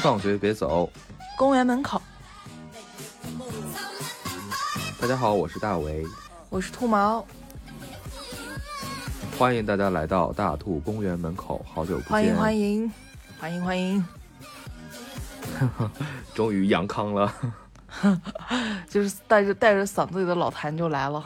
放学别走，公园门口。大家好，我是大为，我是兔毛，欢迎大家来到大兔公园门口，好久不见，欢迎欢迎。欢迎欢迎，终于阳康了，就是带着带着嗓子里的老痰就来了。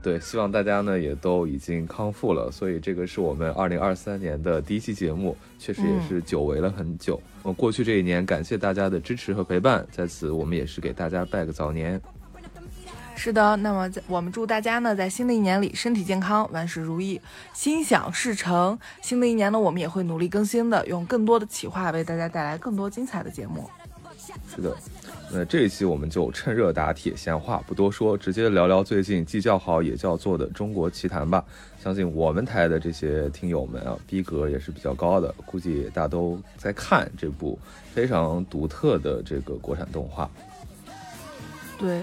对，希望大家呢也都已经康复了，所以这个是我们二零二三年的第一期节目，确实也是久违了很久。呃，过去这一年，感谢大家的支持和陪伴，在此我们也是给大家拜个早年。是的，那么在我们祝大家呢，在新的一年里身体健康，万事如意，心想事成。新的一年呢，我们也会努力更新的，用更多的企划为大家带来更多精彩的节目。是的。那这一期我们就趁热打铁，闲话不多说，直接聊聊最近既叫好也叫座的中国奇谭吧。相信我们台的这些听友们啊，逼格也是比较高的，估计大都在看这部非常独特的这个国产动画。对，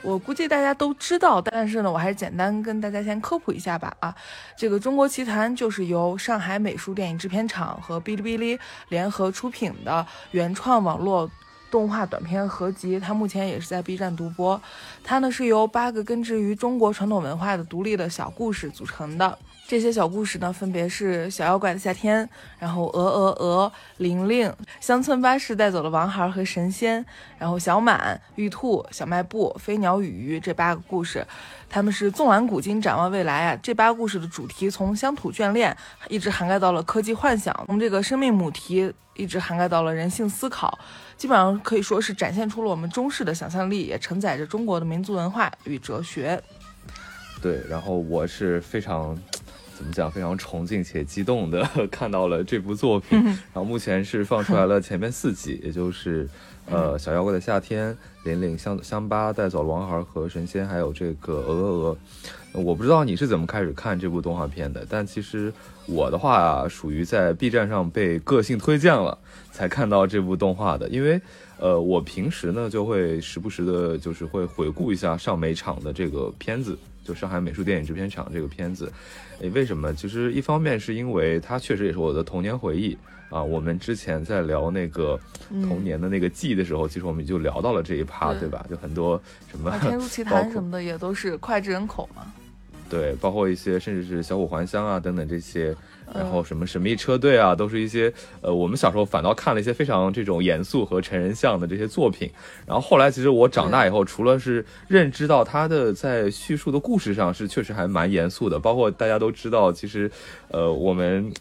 我估计大家都知道，但是呢，我还是简单跟大家先科普一下吧。啊，这个中国奇谭就是由上海美术电影制片厂和哔哩哔哩联合出品的原创网络。动画短片合集，它目前也是在 B 站独播。它呢是由八个根植于中国传统文化的独立的小故事组成的。这些小故事呢，分别是《小妖怪的夏天》，然后《鹅鹅鹅》、《玲玲》、《乡村巴士带走了王孩和神仙》，然后《小满》、《玉兔》、《小卖部》、《飞鸟与鱼》这八个故事。他们是纵览古今，展望未来啊！这八故事的主题从乡土眷恋，一直涵盖到了科技幻想，从这个生命母题一直涵盖到了人性思考，基本上可以说是展现出了我们中式的想象力，也承载着中国的民族文化与哲学。对，然后我是非常。怎么讲？非常崇敬且激动的 看到了这部作品，然后目前是放出来了前面四集，也就是呃小妖怪的夏天、玲玲香香巴带走了王孩和神仙，还有这个鹅鹅鹅。我不知道你是怎么开始看这部动画片的，但其实我的话啊，属于在 B 站上被个性推荐了才看到这部动画的，因为呃我平时呢就会时不时的，就是会回顾一下上美场的这个片子。就上海美术电影制片厂这个片子，诶，为什么？其实一方面是因为它确实也是我的童年回忆啊。我们之前在聊那个童年的那个记忆的时候，其实我们就聊到了这一趴，对吧？就很多什么天书奇谭什么的，也都是脍炙人口嘛。对，包括一些甚至是小虎还乡啊等等这些。然后什么神秘车队啊，都是一些呃，我们小时候反倒看了一些非常这种严肃和成人向的这些作品。然后后来其实我长大以后，除了是认知到他的在叙述的故事上是确实还蛮严肃的，包括大家都知道，其实呃我们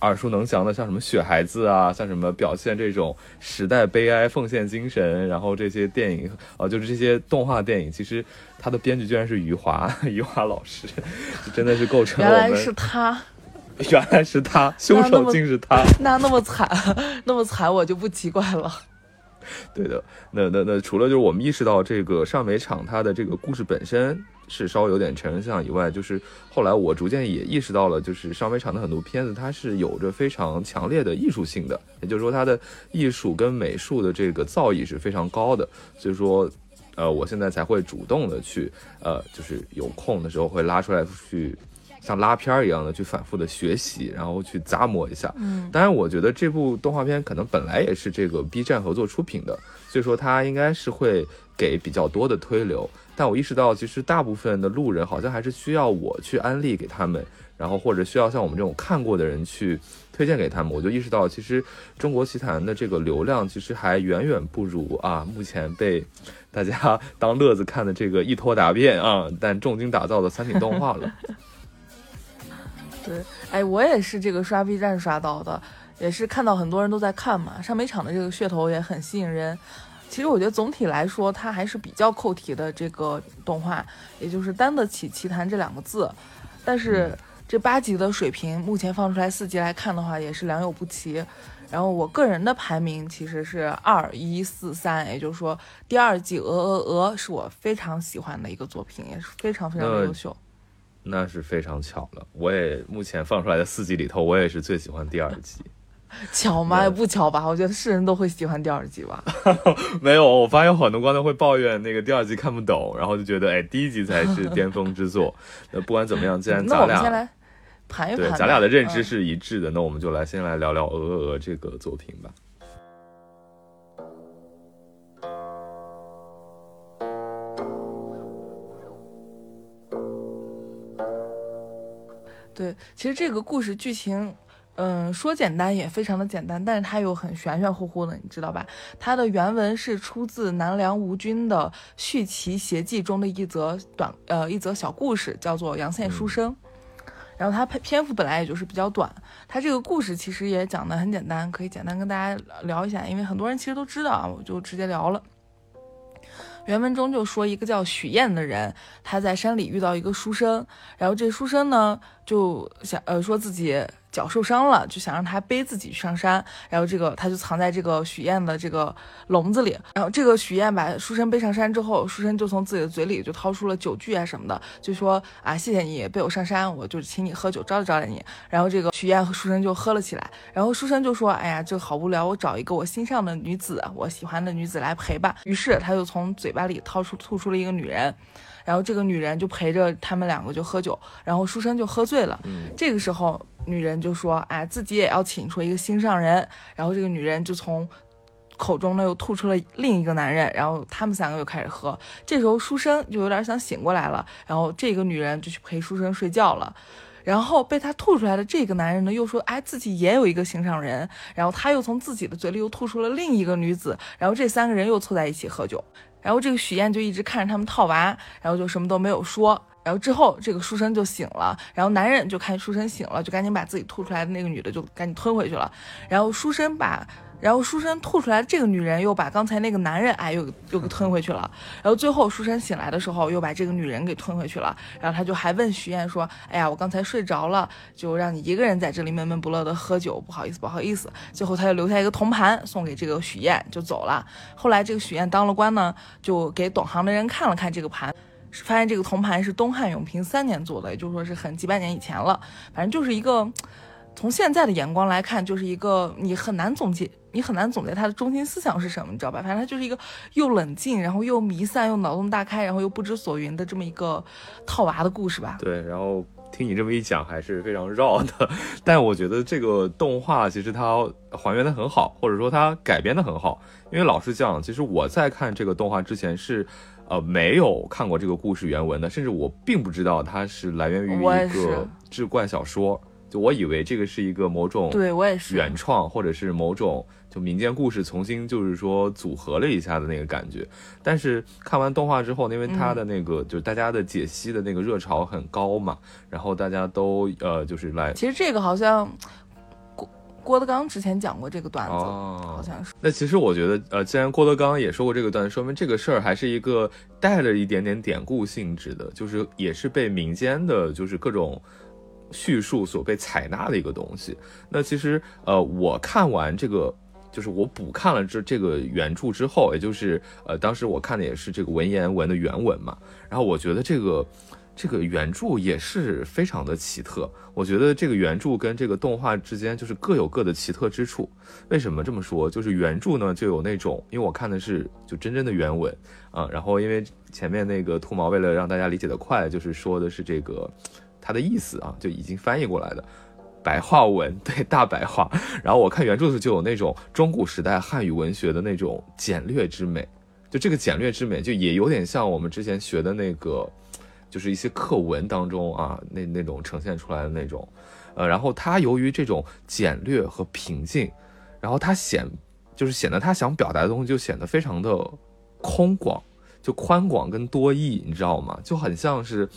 耳熟能详的像什么雪孩子啊，像什么表现这种时代悲哀奉献精神，然后这些电影啊，就是这些动画电影，其实他的编剧居然是余华，余华老师，真的是构成了原来是他。原来是他，凶手竟是他。那那么惨，那么惨，我就不奇怪了。对的，那那那除了就是我们意识到这个上美厂它的这个故事本身是稍微有点成人向以外，就是后来我逐渐也意识到了，就是上美厂的很多片子它是有着非常强烈的艺术性的，也就是说它的艺术跟美术的这个造诣是非常高的。所以说，呃，我现在才会主动的去，呃，就是有空的时候会拉出来去。像拉片儿一样的去反复的学习，然后去咂摸一下。嗯，当然，我觉得这部动画片可能本来也是这个 B 站合作出品的，所以说它应该是会给比较多的推流。但我意识到，其实大部分的路人好像还是需要我去安利给他们，然后或者需要像我们这种看过的人去推荐给他们。我就意识到，其实中国奇谭的这个流量其实还远远不如啊目前被大家 当乐子看的这个一拖答辩啊，但重金打造的三体动画了。对，哎，我也是这个刷 B 站刷到的，也是看到很多人都在看嘛。上美场的这个噱头也很吸引人。其实我觉得总体来说，它还是比较扣题的这个动画，也就是担得起“奇谭”这两个字。但是这八集的水平，目前放出来四集来看的话，也是良莠不齐。然后我个人的排名其实是二一四三，也就是说第二季《鹅鹅鹅》是我非常喜欢的一个作品，也是非常非常的优秀。那是非常巧了，我也目前放出来的四集里头，我也是最喜欢第二集。巧吗？也不巧吧？我觉得是人都会喜欢第二季吧。没有，我发现很多观众会抱怨那个第二季看不懂，然后就觉得哎，第一集才是巅峰之作。那不管怎么样，既然咱俩先来盘一盘，对，咱俩的认知是一致的，那我们就来先来聊聊《鹅鹅鹅》这个作品吧。对，其实这个故事剧情。嗯，说简单也非常的简单，但是它又很玄玄乎乎的，你知道吧？它的原文是出自南梁吴军的《续齐邪记》中的一则短呃一则小故事，叫做《杨宪书生》。然后它篇幅本来也就是比较短，它这个故事其实也讲的很简单，可以简单跟大家聊一下，因为很多人其实都知道啊，我就直接聊了。原文中就说一个叫许燕的人，他在山里遇到一个书生，然后这书生呢就想呃说自己。脚受伤了，就想让他背自己去上山，然后这个他就藏在这个许燕的这个笼子里，然后这个许燕把书生背上山之后，书生就从自己的嘴里就掏出了酒具啊什么的，就说啊谢谢你背我上山，我就请你喝酒招待招待你。然后这个许燕和书生就喝了起来，然后书生就说哎呀这好无聊，我找一个我心上的女子，我喜欢的女子来陪吧。于是他就从嘴巴里掏出吐出了一个女人。然后这个女人就陪着他们两个就喝酒，然后书生就喝醉了。这个时候女人就说：“哎，自己也要请出一个心上人。”然后这个女人就从口中呢又吐出了另一个男人，然后他们三个又开始喝。这时候书生就有点想醒过来了，然后这个女人就去陪书生睡觉了。然后被他吐出来的这个男人呢又说：“哎，自己也有一个心上人。”然后他又从自己的嘴里又吐出了另一个女子，然后这三个人又凑在一起喝酒。然后这个许燕就一直看着他们套娃，然后就什么都没有说。然后之后这个书生就醒了，然后男人就看书生醒了，就赶紧把自己吐出来的那个女的就赶紧吞回去了。然后书生把。然后书生吐出来，这个女人又把刚才那个男人哎又又给吞回去了。然后最后书生醒来的时候，又把这个女人给吞回去了。然后他就还问徐燕说：“哎呀，我刚才睡着了，就让你一个人在这里闷闷不乐的喝酒，不好意思，不好意思。”最后他又留下一个铜盘送给这个许燕，就走了。后来这个许燕当了官呢，就给懂行的人看了看这个盘，发现这个铜盘是东汉永平三年做的，也就是说是很几百年以前了。反正就是一个。从现在的眼光来看，就是一个你很难总结，你很难总结他的中心思想是什么，你知道吧？反正他就是一个又冷静，然后又弥散，又脑洞大开，然后又不知所云的这么一个套娃的故事吧？对。然后听你这么一讲，还是非常绕的。但我觉得这个动画其实它还原的很好，或者说它改编的很好。因为老实讲，其实我在看这个动画之前是，呃，没有看过这个故事原文的，甚至我并不知道它是来源于一个志怪小说。就我以为这个是一个某种对我也是原创，或者是某种就民间故事重新就是说组合了一下的那个感觉。但是看完动画之后，因为它的那个就是大家的解析的那个热潮很高嘛，然后大家都呃就是来。其实这个好像郭郭德纲之前讲过这个段子，好像是。那其实我觉得呃，既然郭德纲也说过这个段子，说明这个事儿还是一个带了一点点典故性质的，就是也是被民间的，就是各种。叙述所被采纳的一个东西。那其实，呃，我看完这个，就是我补看了这这个原著之后，也就是呃，当时我看的也是这个文言文的原文嘛。然后我觉得这个这个原著也是非常的奇特。我觉得这个原著跟这个动画之间就是各有各的奇特之处。为什么这么说？就是原著呢就有那种，因为我看的是就真正的原文啊。然后因为前面那个兔毛为了让大家理解的快，就是说的是这个。它的意思啊，就已经翻译过来的白话文，对大白话。然后我看原著的时候，就有那种中古时代汉语文学的那种简略之美。就这个简略之美，就也有点像我们之前学的那个，就是一些课文当中啊，那那种呈现出来的那种。呃，然后它由于这种简略和平静，然后它显就是显得他想表达的东西就显得非常的空广，就宽广跟多义，你知道吗？就很像是。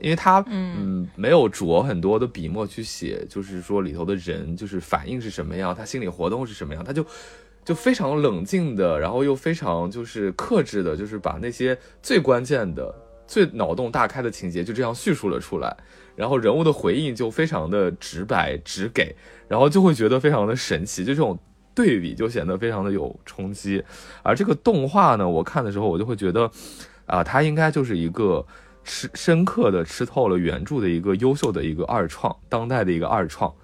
因为他嗯没有着很多的笔墨去写，就是说里头的人就是反应是什么样，他心理活动是什么样，他就就非常冷静的，然后又非常就是克制的，就是把那些最关键的、最脑洞大开的情节就这样叙述了出来，然后人物的回应就非常的直白直给，然后就会觉得非常的神奇，就这种对比就显得非常的有冲击。而这个动画呢，我看的时候我就会觉得啊，它应该就是一个。吃深刻的吃透了原著的一个优秀的一个二创，当代的一个二创，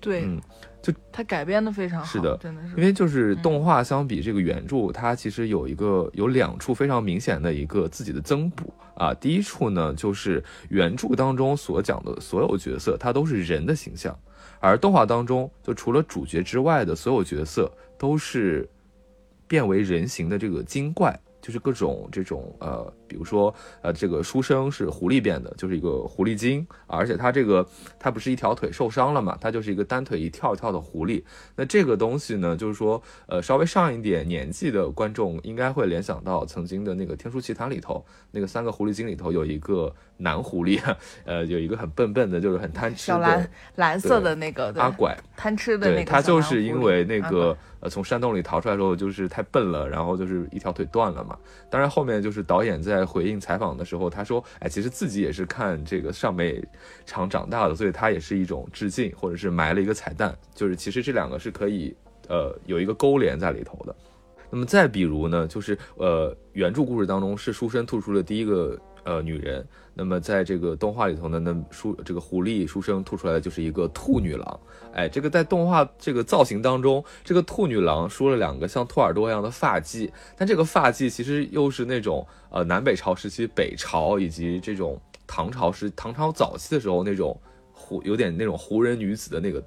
对，嗯，就它改编的非常好，是的，真的是。因为就是动画相比这个原著，它其实有一个有两处非常明显的一个自己的增补啊。第一处呢，就是原著当中所讲的所有角色，它都是人的形象，而动画当中就除了主角之外的所有角色都是变为人形的这个精怪。就是各种这种呃，比如说呃，这个书生是狐狸变的，就是一个狐狸精，而且他这个他不是一条腿受伤了嘛，他就是一个单腿一跳一跳的狐狸。那这个东西呢，就是说呃，稍微上一点年纪的观众应该会联想到曾经的那个《天书奇谭》里头那个三个狐狸精里头有一个男狐狸，呃，有一个很笨笨的，就是很贪吃的小蓝蓝色的那个阿拐贪吃的那个，他就是因为那个。呃，从山洞里逃出来的时候，就是太笨了，然后就是一条腿断了嘛。当然后面就是导演在回应采访的时候，他说，哎，其实自己也是看这个上美场长大的，所以他也是一种致敬，或者是埋了一个彩蛋，就是其实这两个是可以呃有一个勾连在里头的。那么再比如呢，就是呃原著故事当中是书生吐出的第一个。呃，女人。那么在这个动画里头呢，那书这个狐狸书生吐出来的就是一个兔女郎。哎，这个在动画这个造型当中，这个兔女郎梳了两个像兔耳朵一样的发髻，但这个发髻其实又是那种呃南北朝时期北朝以及这种唐朝时唐朝早期的时候那种。湖有点那种湖人女子的那个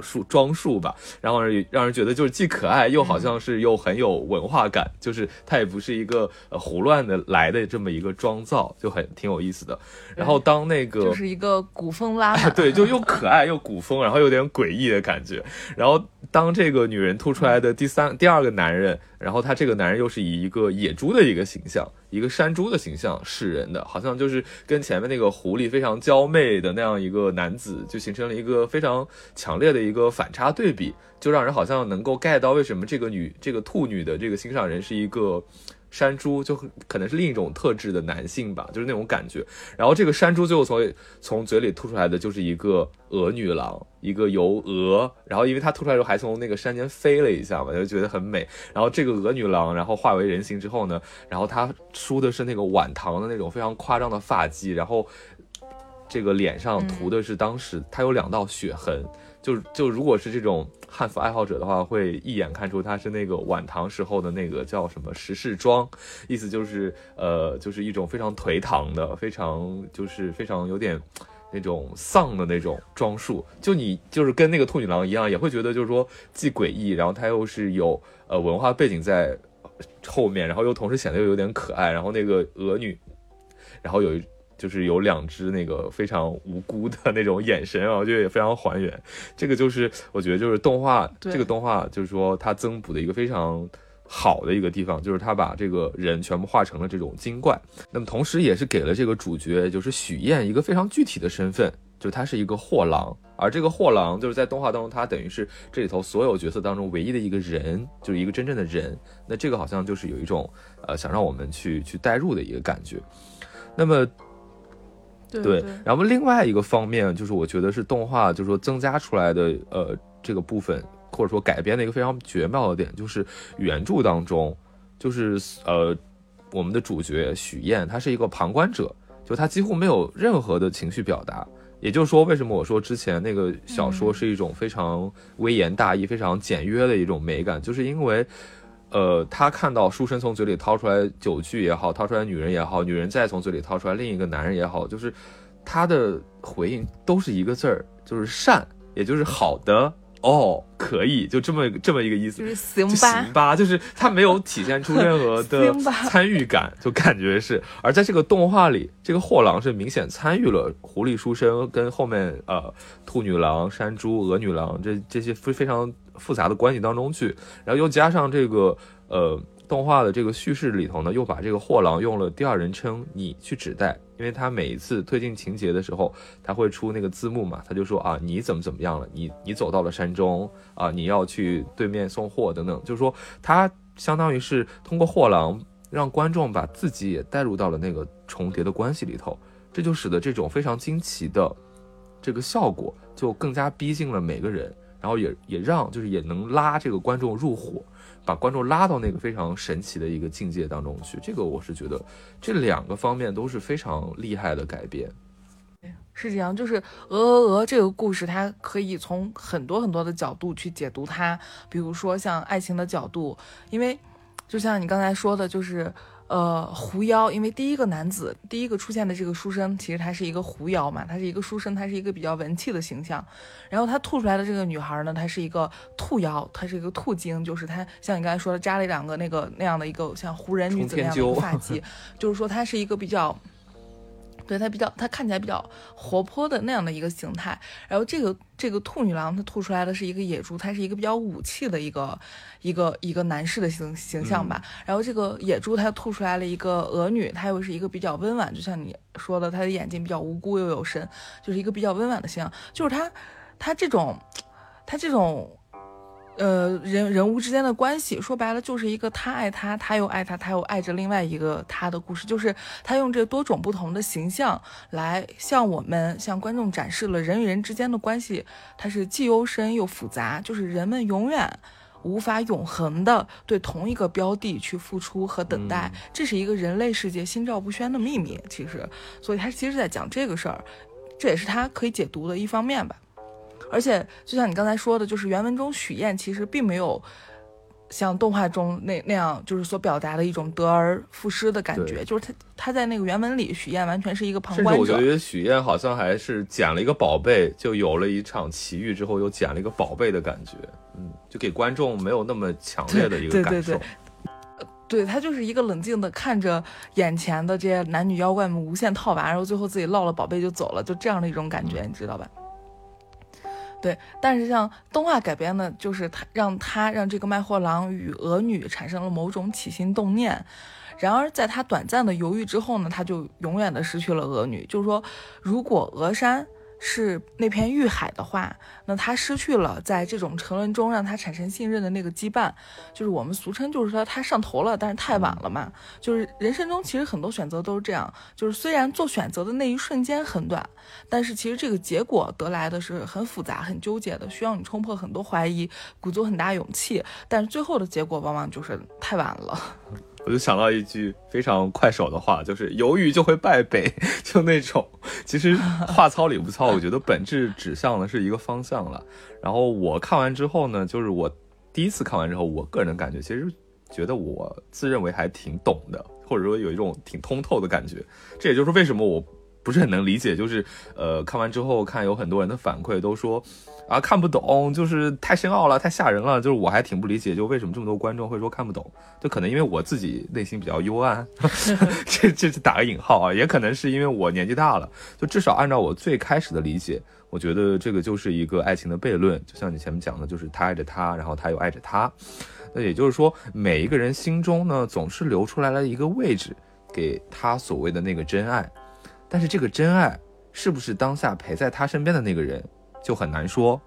束装束吧，然后让人觉得就是既可爱又好像是又很有文化感，就是它也不是一个呃胡乱的来的这么一个妆造，就很挺有意思的。然后当那个就是一个古风拉 对，就又可爱又古风，然后有点诡异的感觉。然后当这个女人吐出来的第三第二个男人。然后他这个男人又是以一个野猪的一个形象，一个山猪的形象示人的，好像就是跟前面那个狐狸非常娇媚的那样一个男子，就形成了一个非常强烈的一个反差对比，就让人好像能够 get 到为什么这个女这个兔女的这个心上人是一个。山猪就可能是另一种特质的男性吧，就是那种感觉。然后这个山猪最后从从嘴里吐出来的就是一个鹅女郎，一个由鹅，然后因为它吐出来的时候还从那个山间飞了一下嘛，就觉得很美。然后这个鹅女郎，然后化为人形之后呢，然后她梳的是那个晚唐的那种非常夸张的发髻，然后这个脸上涂的是当时她有两道血痕。就就如果是这种汉服爱好者的话，会一眼看出他是那个晚唐时候的那个叫什么时事装，意思就是呃，就是一种非常颓唐的，非常就是非常有点那种丧的那种装束。就你就是跟那个兔女郎一样，也会觉得就是说既诡异，然后他又是有呃文化背景在后面，然后又同时显得又有点可爱。然后那个鹅女，然后有一。就是有两只那个非常无辜的那种眼神啊，我觉得也非常还原。这个就是我觉得就是动画这个动画就是说它增补的一个非常好的一个地方，就是它把这个人全部画成了这种精怪。那么同时也是给了这个主角就是许燕一个非常具体的身份，就是他是一个货郎。而这个货郎就是在动画当中，他等于是这里头所有角色当中唯一的一个人，就是一个真正的人。那这个好像就是有一种呃想让我们去去代入的一个感觉。那么。对，然后另外一个方面就是我觉得是动画，就是说增加出来的呃这个部分，或者说改编的一个非常绝妙的点，就是原著当中，就是呃我们的主角许燕，她是一个旁观者，就她几乎没有任何的情绪表达。也就是说，为什么我说之前那个小说是一种非常微言大义、非常简约的一种美感，就是因为。呃，他看到书生从嘴里掏出来酒具也好，掏出来女人也好，女人再从嘴里掏出来另一个男人也好，就是他的回应都是一个字儿，就是善，也就是好的。哦，可以，就这么这么一个意思，就是行吧，行吧，就是他没有体现出任何的 参与感，就感觉是。而在这个动画里，这个货郎是明显参与了狐狸书生跟后面呃兔女郎、山猪、鹅女郎这这些非非常。复杂的关系当中去，然后又加上这个呃动画的这个叙事里头呢，又把这个货郎用了第二人称你去指代，因为他每一次推进情节的时候，他会出那个字幕嘛，他就说啊你怎么怎么样了，你你走到了山中啊，你要去对面送货等等，就是说他相当于是通过货郎让观众把自己也带入到了那个重叠的关系里头，这就使得这种非常惊奇的这个效果就更加逼近了每个人。然后也也让就是也能拉这个观众入伙，把观众拉到那个非常神奇的一个境界当中去。这个我是觉得这两个方面都是非常厉害的改编。是这样，就是《鹅鹅鹅》这个故事，它可以从很多很多的角度去解读它。比如说像爱情的角度，因为就像你刚才说的，就是呃狐妖，因为第一个男子第一个出现的这个书生，其实他是一个狐妖嘛，他是一个书生，他是一个比较文气的形象。然后他吐出来的这个女孩呢，她是一个兔妖，她是一个兔精，就是她像你刚才说的扎了两个那个那样的一个像胡人女子那样的一个发髻，就是说她是一个比较。对它比较，它看起来比较活泼的那样的一个形态。然后这个这个兔女郎，它吐出来的是一个野猪，它是一个比较武气的一个一个一个男士的形形象吧。然后这个野猪它吐出来了一个鹅女，它又是一个比较温婉，就像你说的，它的眼睛比较无辜又有神，就是一个比较温婉的形象。就是它，它这种，它这种。呃，人人物之间的关系，说白了就是一个他爱他，他又爱他，他又爱着另外一个他的故事。就是他用这多种不同的形象来向我们、向观众展示了人与人之间的关系，它是既幽深又复杂。就是人们永远无法永恒的对同一个标的去付出和等待，这是一个人类世界心照不宣的秘密。其实，所以他其实在讲这个事儿，这也是他可以解读的一方面吧。而且，就像你刚才说的，就是原文中许燕其实并没有像动画中那那样，就是所表达的一种得而复失的感觉。就是他他在那个原文里，许燕完全是一个旁观者。我觉得许燕好像还是捡了一个宝贝，就有了一场奇遇之后又捡了一个宝贝的感觉。嗯，就给观众没有那么强烈的一个感受。对对对，对他就是一个冷静的看着眼前的这些男女妖怪们无限套娃，然后最后自己落了宝贝就走了，就这样的一种感觉，你知道吧？对，但是像动画改编的，就是他让他让这个卖货郎与娥女产生了某种起心动念，然而在他短暂的犹豫之后呢，他就永远的失去了娥女。就是说，如果峨山。是那片玉海的话，那他失去了在这种沉沦中让他产生信任的那个羁绊，就是我们俗称就是说他上头了，但是太晚了嘛。就是人生中其实很多选择都是这样，就是虽然做选择的那一瞬间很短，但是其实这个结果得来的是很复杂、很纠结的，需要你冲破很多怀疑，鼓足很大勇气，但是最后的结果往往就是太晚了。我就想到一句非常快手的话，就是犹豫就会败北，就那种。其实话糙理不糙，我觉得本质指向的是一个方向了。然后我看完之后呢，就是我第一次看完之后，我个人感觉，其实觉得我自认为还挺懂的，或者说有一种挺通透的感觉。这也就是为什么我不是很能理解，就是呃，看完之后看有很多人的反馈都说。啊，看不懂，就是太深奥了，太吓人了。就是我还挺不理解，就为什么这么多观众会说看不懂？就可能因为我自己内心比较幽暗，这这是打个引号啊，也可能是因为我年纪大了。就至少按照我最开始的理解，我觉得这个就是一个爱情的悖论。就像你前面讲的，就是他爱着他，然后他又爱着他。那也就是说，每一个人心中呢，总是留出来了一个位置给他所谓的那个真爱。但是这个真爱是不是当下陪在他身边的那个人？就很难说，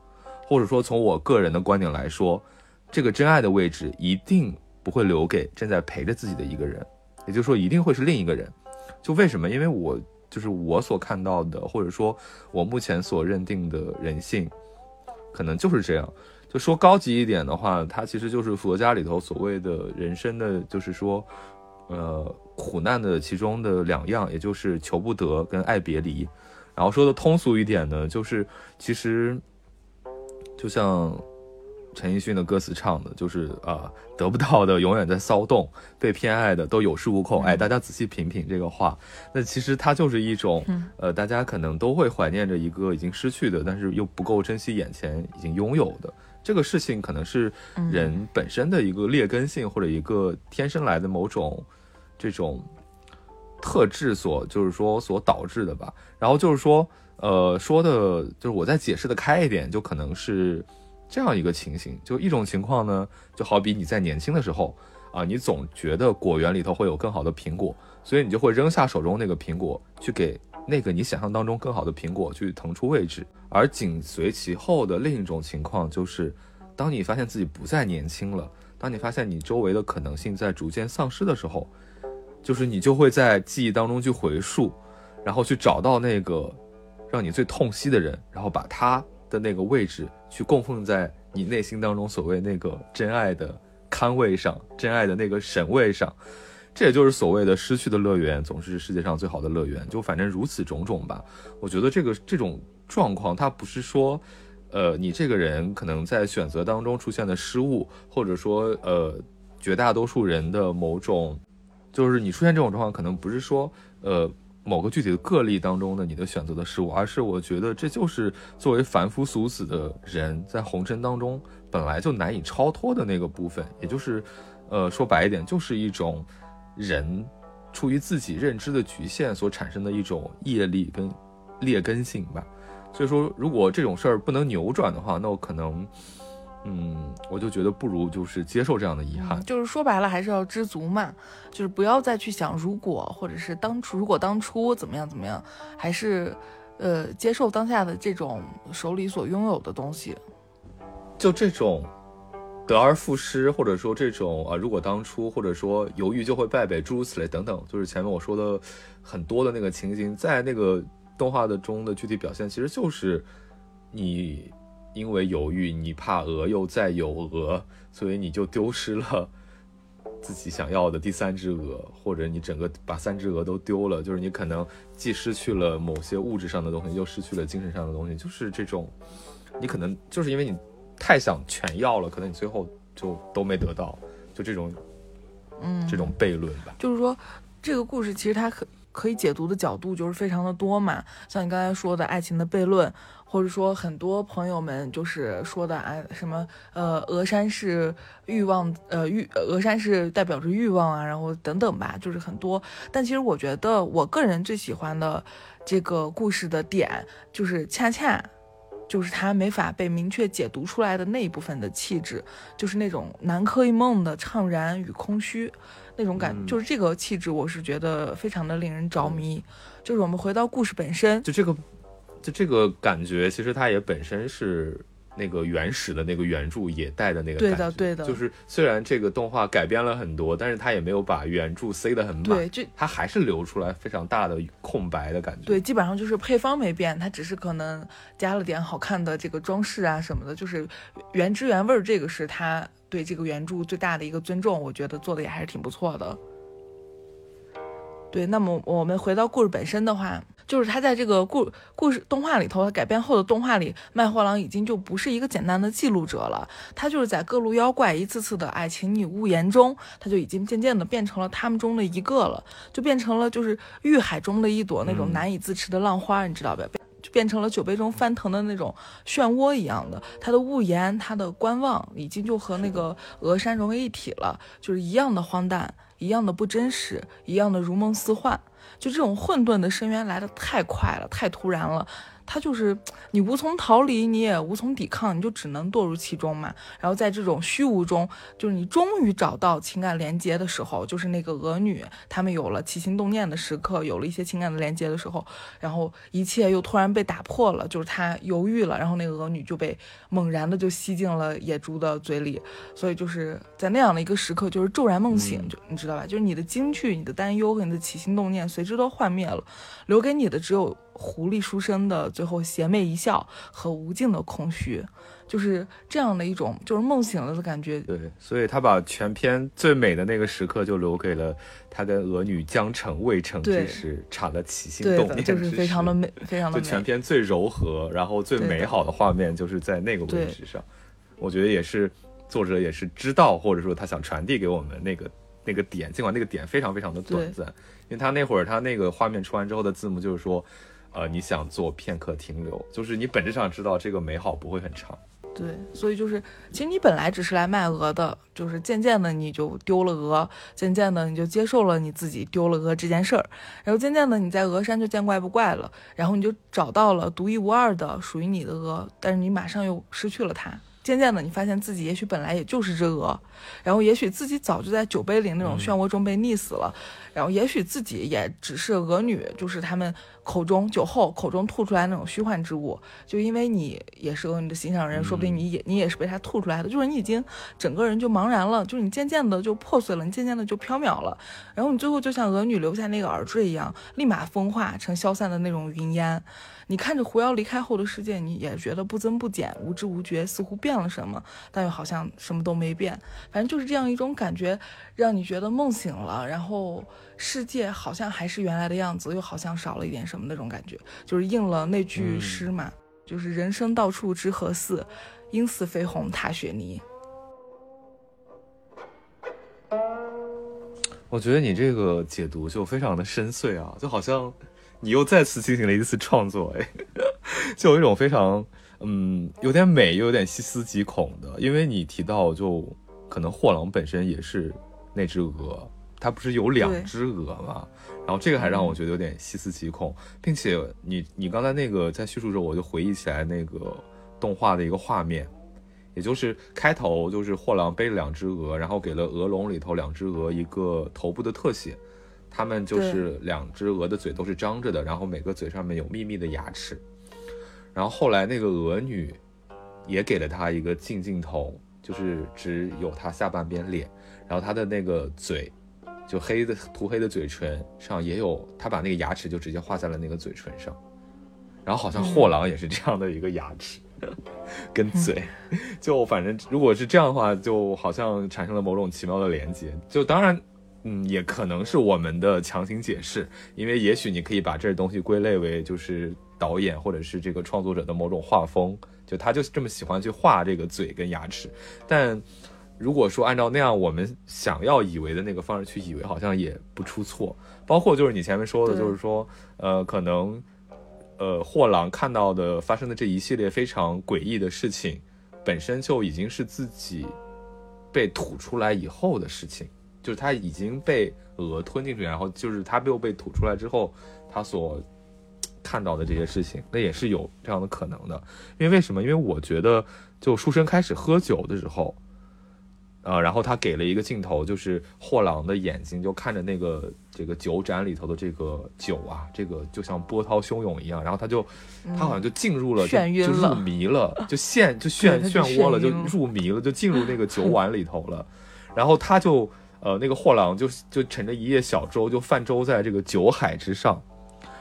或者说从我个人的观点来说，这个真爱的位置一定不会留给正在陪着自己的一个人，也就是说一定会是另一个人。就为什么？因为我就是我所看到的，或者说我目前所认定的人性，可能就是这样。就说高级一点的话，它其实就是佛家里头所谓的人生的，就是说，呃，苦难的其中的两样，也就是求不得跟爱别离。然后说的通俗一点呢，就是其实，就像陈奕迅的歌词唱的，就是啊，得不到的永远在骚动，被偏爱的都有恃无恐。哎，大家仔细品品这个话，那其实它就是一种，呃，大家可能都会怀念着一个已经失去的，但是又不够珍惜眼前已经拥有的这个事情，可能是人本身的一个劣根性，或者一个天生来的某种这种。特质所就是说所导致的吧，然后就是说，呃，说的就是我再解释的开一点，就可能是这样一个情形，就一种情况呢，就好比你在年轻的时候啊，你总觉得果园里头会有更好的苹果，所以你就会扔下手中那个苹果，去给那个你想象当中更好的苹果去腾出位置，而紧随其后的另一种情况就是，当你发现自己不再年轻了，当你发现你周围的可能性在逐渐丧失的时候。就是你就会在记忆当中去回溯，然后去找到那个让你最痛惜的人，然后把他的那个位置去供奉在你内心当中所谓那个真爱的龛位上，真爱的那个神位上。这也就是所谓的失去的乐园总是世界上最好的乐园。就反正如此种种吧，我觉得这个这种状况，它不是说，呃，你这个人可能在选择当中出现的失误，或者说呃，绝大多数人的某种，就是你出现这种状况，可能不是说呃。某个具体的个例当中的你的选择的失误，而是我觉得这就是作为凡夫俗子的人在红尘当中本来就难以超脱的那个部分，也就是，呃，说白一点，就是一种人出于自己认知的局限所产生的一种业力跟劣根性吧。所以说，如果这种事儿不能扭转的话，那我可能。嗯，我就觉得不如就是接受这样的遗憾，就是说白了还是要知足嘛，就是不要再去想如果或者是当初如果当初怎么样怎么样，还是呃接受当下的这种手里所拥有的东西。就这种得而复失，或者说这种啊如果当初或者说犹豫就会败北诸如此类等等，就是前面我说的很多的那个情形，在那个动画的中的具体表现，其实就是你。因为犹豫，你怕鹅又再有鹅，所以你就丢失了自己想要的第三只鹅，或者你整个把三只鹅都丢了，就是你可能既失去了某些物质上的东西，又失去了精神上的东西，就是这种，你可能就是因为你太想全要了，可能你最后就都没得到，就这种，嗯，这种悖论吧。就是说，这个故事其实它可可以解读的角度就是非常的多嘛，像你刚才说的爱情的悖论。或者说，很多朋友们就是说的啊，什么呃，峨山是欲望，呃欲峨山是代表着欲望啊，然后等等吧，就是很多。但其实我觉得，我个人最喜欢的这个故事的点，就是恰恰就是它没法被明确解读出来的那一部分的气质，就是那种南柯一梦的怅然与空虚那种感，就是这个气质，我是觉得非常的令人着迷。就是我们回到故事本身，就这个。就这个感觉，其实它也本身是那个原始的那个原著也带的那个感觉。对的，对的。就是虽然这个动画改编了很多，但是它也没有把原著塞得很满。对，就它还是留出来非常大的空白的感觉。对，基本上就是配方没变，它只是可能加了点好看的这个装饰啊什么的。就是原汁原味儿，这个是它对这个原著最大的一个尊重，我觉得做的也还是挺不错的。对，那么我们回到故事本身的话。就是他在这个故故事动画里头，改编后的动画里，卖货郎已经就不是一个简单的记录者了。他就是在各路妖怪一次次的爱情你勿言中，他就已经渐渐的变成了他们中的一个了，就变成了就是欲海中的一朵那种难以自持的浪花，你知道吧？就变成了酒杯中翻腾的那种漩涡一样的。他的物言，他的观望，已经就和那个峨山融为一体了，就是一样的荒诞，一样的不真实，一样的如梦似幻。就这种混沌的深渊来的太快了，太突然了。它就是你无从逃离，你也无从抵抗，你就只能堕入其中嘛。然后在这种虚无中，就是你终于找到情感连接的时候，就是那个鹅女他们有了起心动念的时刻，有了一些情感的连接的时候，然后一切又突然被打破了，就是他犹豫了，然后那个鹅女就被猛然的就吸进了野猪的嘴里。所以就是在那样的一个时刻，就是骤然梦醒，就你知道吧？就是你的惊惧、你的担忧和你的起心动念随之都幻灭了，留给你的只有。狐狸书生的最后邪魅一笑和无尽的空虚，就是这样的一种就是梦醒了的感觉。对，所以他把全篇最美的那个时刻就留给了他跟鹅女江城未成之时，差的起心动念就是非常的美，非常的美。就全篇最柔和，然后最美好的画面就是在那个位置上。我觉得也是作者也是知道，或者说他想传递给我们那个那个点，尽管那个点非常非常的短暂，因为他那会儿他那个画面出完之后的字幕就是说。呃，你想做片刻停留，就是你本质上知道这个美好不会很长。对，所以就是，其实你本来只是来卖鹅的，就是渐渐的你就丢了鹅，渐渐的你就接受了你自己丢了鹅这件事儿，然后渐渐的你在鹅山就见怪不怪了，然后你就找到了独一无二的属于你的鹅，但是你马上又失去了它。渐渐的，你发现自己也许本来也就是只鹅，然后也许自己早就在酒杯里那种漩涡中被溺死了，然后也许自己也只是鹅女，就是他们口中酒后口中吐出来那种虚幻之物。就因为你也是鹅女的心上人，说不定你也你也是被他吐出来的，就是你已经整个人就茫然了，就是你渐渐的就破碎了，你渐渐的就飘渺了，然后你最后就像鹅女留下那个耳坠一样，立马风化成消散的那种云烟。你看着狐妖离开后的世界，你也觉得不增不减，无知无觉，似乎变。了什么，但又好像什么都没变。反正就是这样一种感觉，让你觉得梦醒了，然后世界好像还是原来的样子，又好像少了一点什么那种感觉，就是应了那句诗嘛，就是人生到处知何似，应似飞鸿踏雪泥。我觉得你这个解读就非常的深邃啊，就好像你又再次进行了一次创作，哎，就有一种非常嗯有点美又有点细思极恐的，因为你提到就可能货郎本身也是那只鹅，它不是有两只鹅吗？然后这个还让我觉得有点细思极恐，并且你你刚才那个在叙述着，我就回忆起来那个动画的一个画面。也就是开头就是货郎背了两只鹅，然后给了鹅笼里头两只鹅一个头部的特写，他们就是两只鹅的嘴都是张着的，然后每个嘴上面有密密的牙齿。然后后来那个鹅女也给了他一个近镜头，就是只有他下半边脸，然后他的那个嘴就黑的涂黑的嘴唇上也有，他把那个牙齿就直接画在了那个嘴唇上，然后好像货郎也是这样的一个牙齿。跟嘴，就反正如果是这样的话，就好像产生了某种奇妙的连接。就当然，嗯，也可能是我们的强行解释，因为也许你可以把这东西归类为就是导演或者是这个创作者的某种画风，就他就这么喜欢去画这个嘴跟牙齿。但如果说按照那样我们想要以为的那个方式去以为，好像也不出错。包括就是你前面说的，就是说，呃，可能。呃，货郎看到的发生的这一系列非常诡异的事情，本身就已经是自己被吐出来以后的事情，就是他已经被鹅吞进去，然后就是他又被吐出来之后，他所看到的这些事情，那也是有这样的可能的。因为为什么？因为我觉得，就书生开始喝酒的时候。呃，然后他给了一个镜头，就是货郎的眼睛就看着那个这个酒盏里头的这个酒啊，这个就像波涛汹涌一样，然后他就他好像就进入了，就就入迷了，就陷就漩漩涡了，就入迷了，就进入那个酒碗里头了。然后他就呃那个货郎就就乘着一叶小舟就泛舟在这个酒海之上，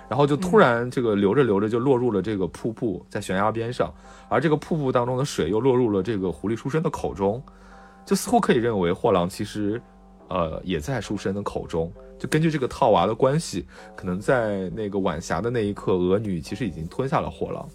然后就突然这个流着流着就落入了这个瀑布，在悬崖边上，而这个瀑布当中的水又落入了这个狐狸书生的口中。就似乎可以认为，货郎其实，呃，也在书生的口中。就根据这个套娃的关系，可能在那个晚霞的那一刻，鹅女其实已经吞下了货郎。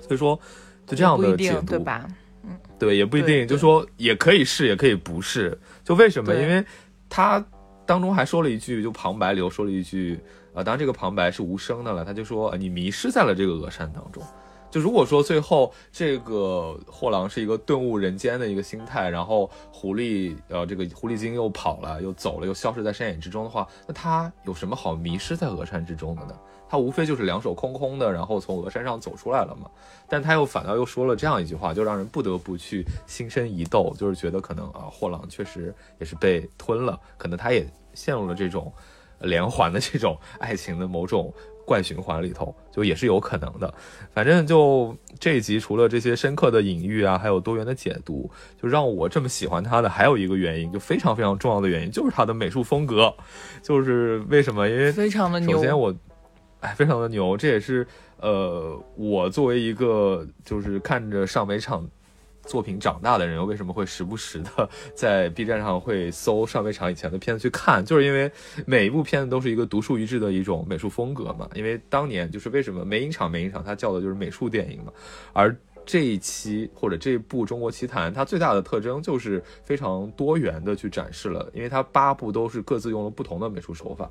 所以说，就这样的解读，对吧？嗯，对，也不一定。就说也可以是，也可以不是。就为什么？因为他当中还说了一句，就旁白里头说了一句，呃，当然这个旁白是无声的了。他就说，你迷失在了这个鹅山当中。就如果说最后这个货郎是一个顿悟人间的一个心态，然后狐狸呃这个狐狸精又跑了又走了又消失在山野之中的话，那他有什么好迷失在鹅山之中的呢？他无非就是两手空空的，然后从鹅山上走出来了嘛。但他又反倒又说了这样一句话，就让人不得不去心生一窦，就是觉得可能啊货郎确实也是被吞了，可能他也陷入了这种连环的这种爱情的某种。怪循环里头就 也是有可能的，反正就这一集除了这些深刻的隐喻啊，还有多元的解读，就让我这么喜欢他的还有一个原因，就非常非常重要的原因，就是他的美术风格，就是为什么？因为非常的牛。首先我，哎，非常的牛，这也是呃，我作为一个就是看着上美场。作品长大的人为什么会时不时的 在 B 站上会搜上美场以前的片子去看？就是因为每一部片子都是一个独树一帜的一种美术风格嘛。因为当年就是为什么美影厂美影厂它叫的就是美术电影嘛。而这一期或者这部《中国奇谭》，它最大的特征就是非常多元的去展示了，因为它八部都是各自用了不同的美术手法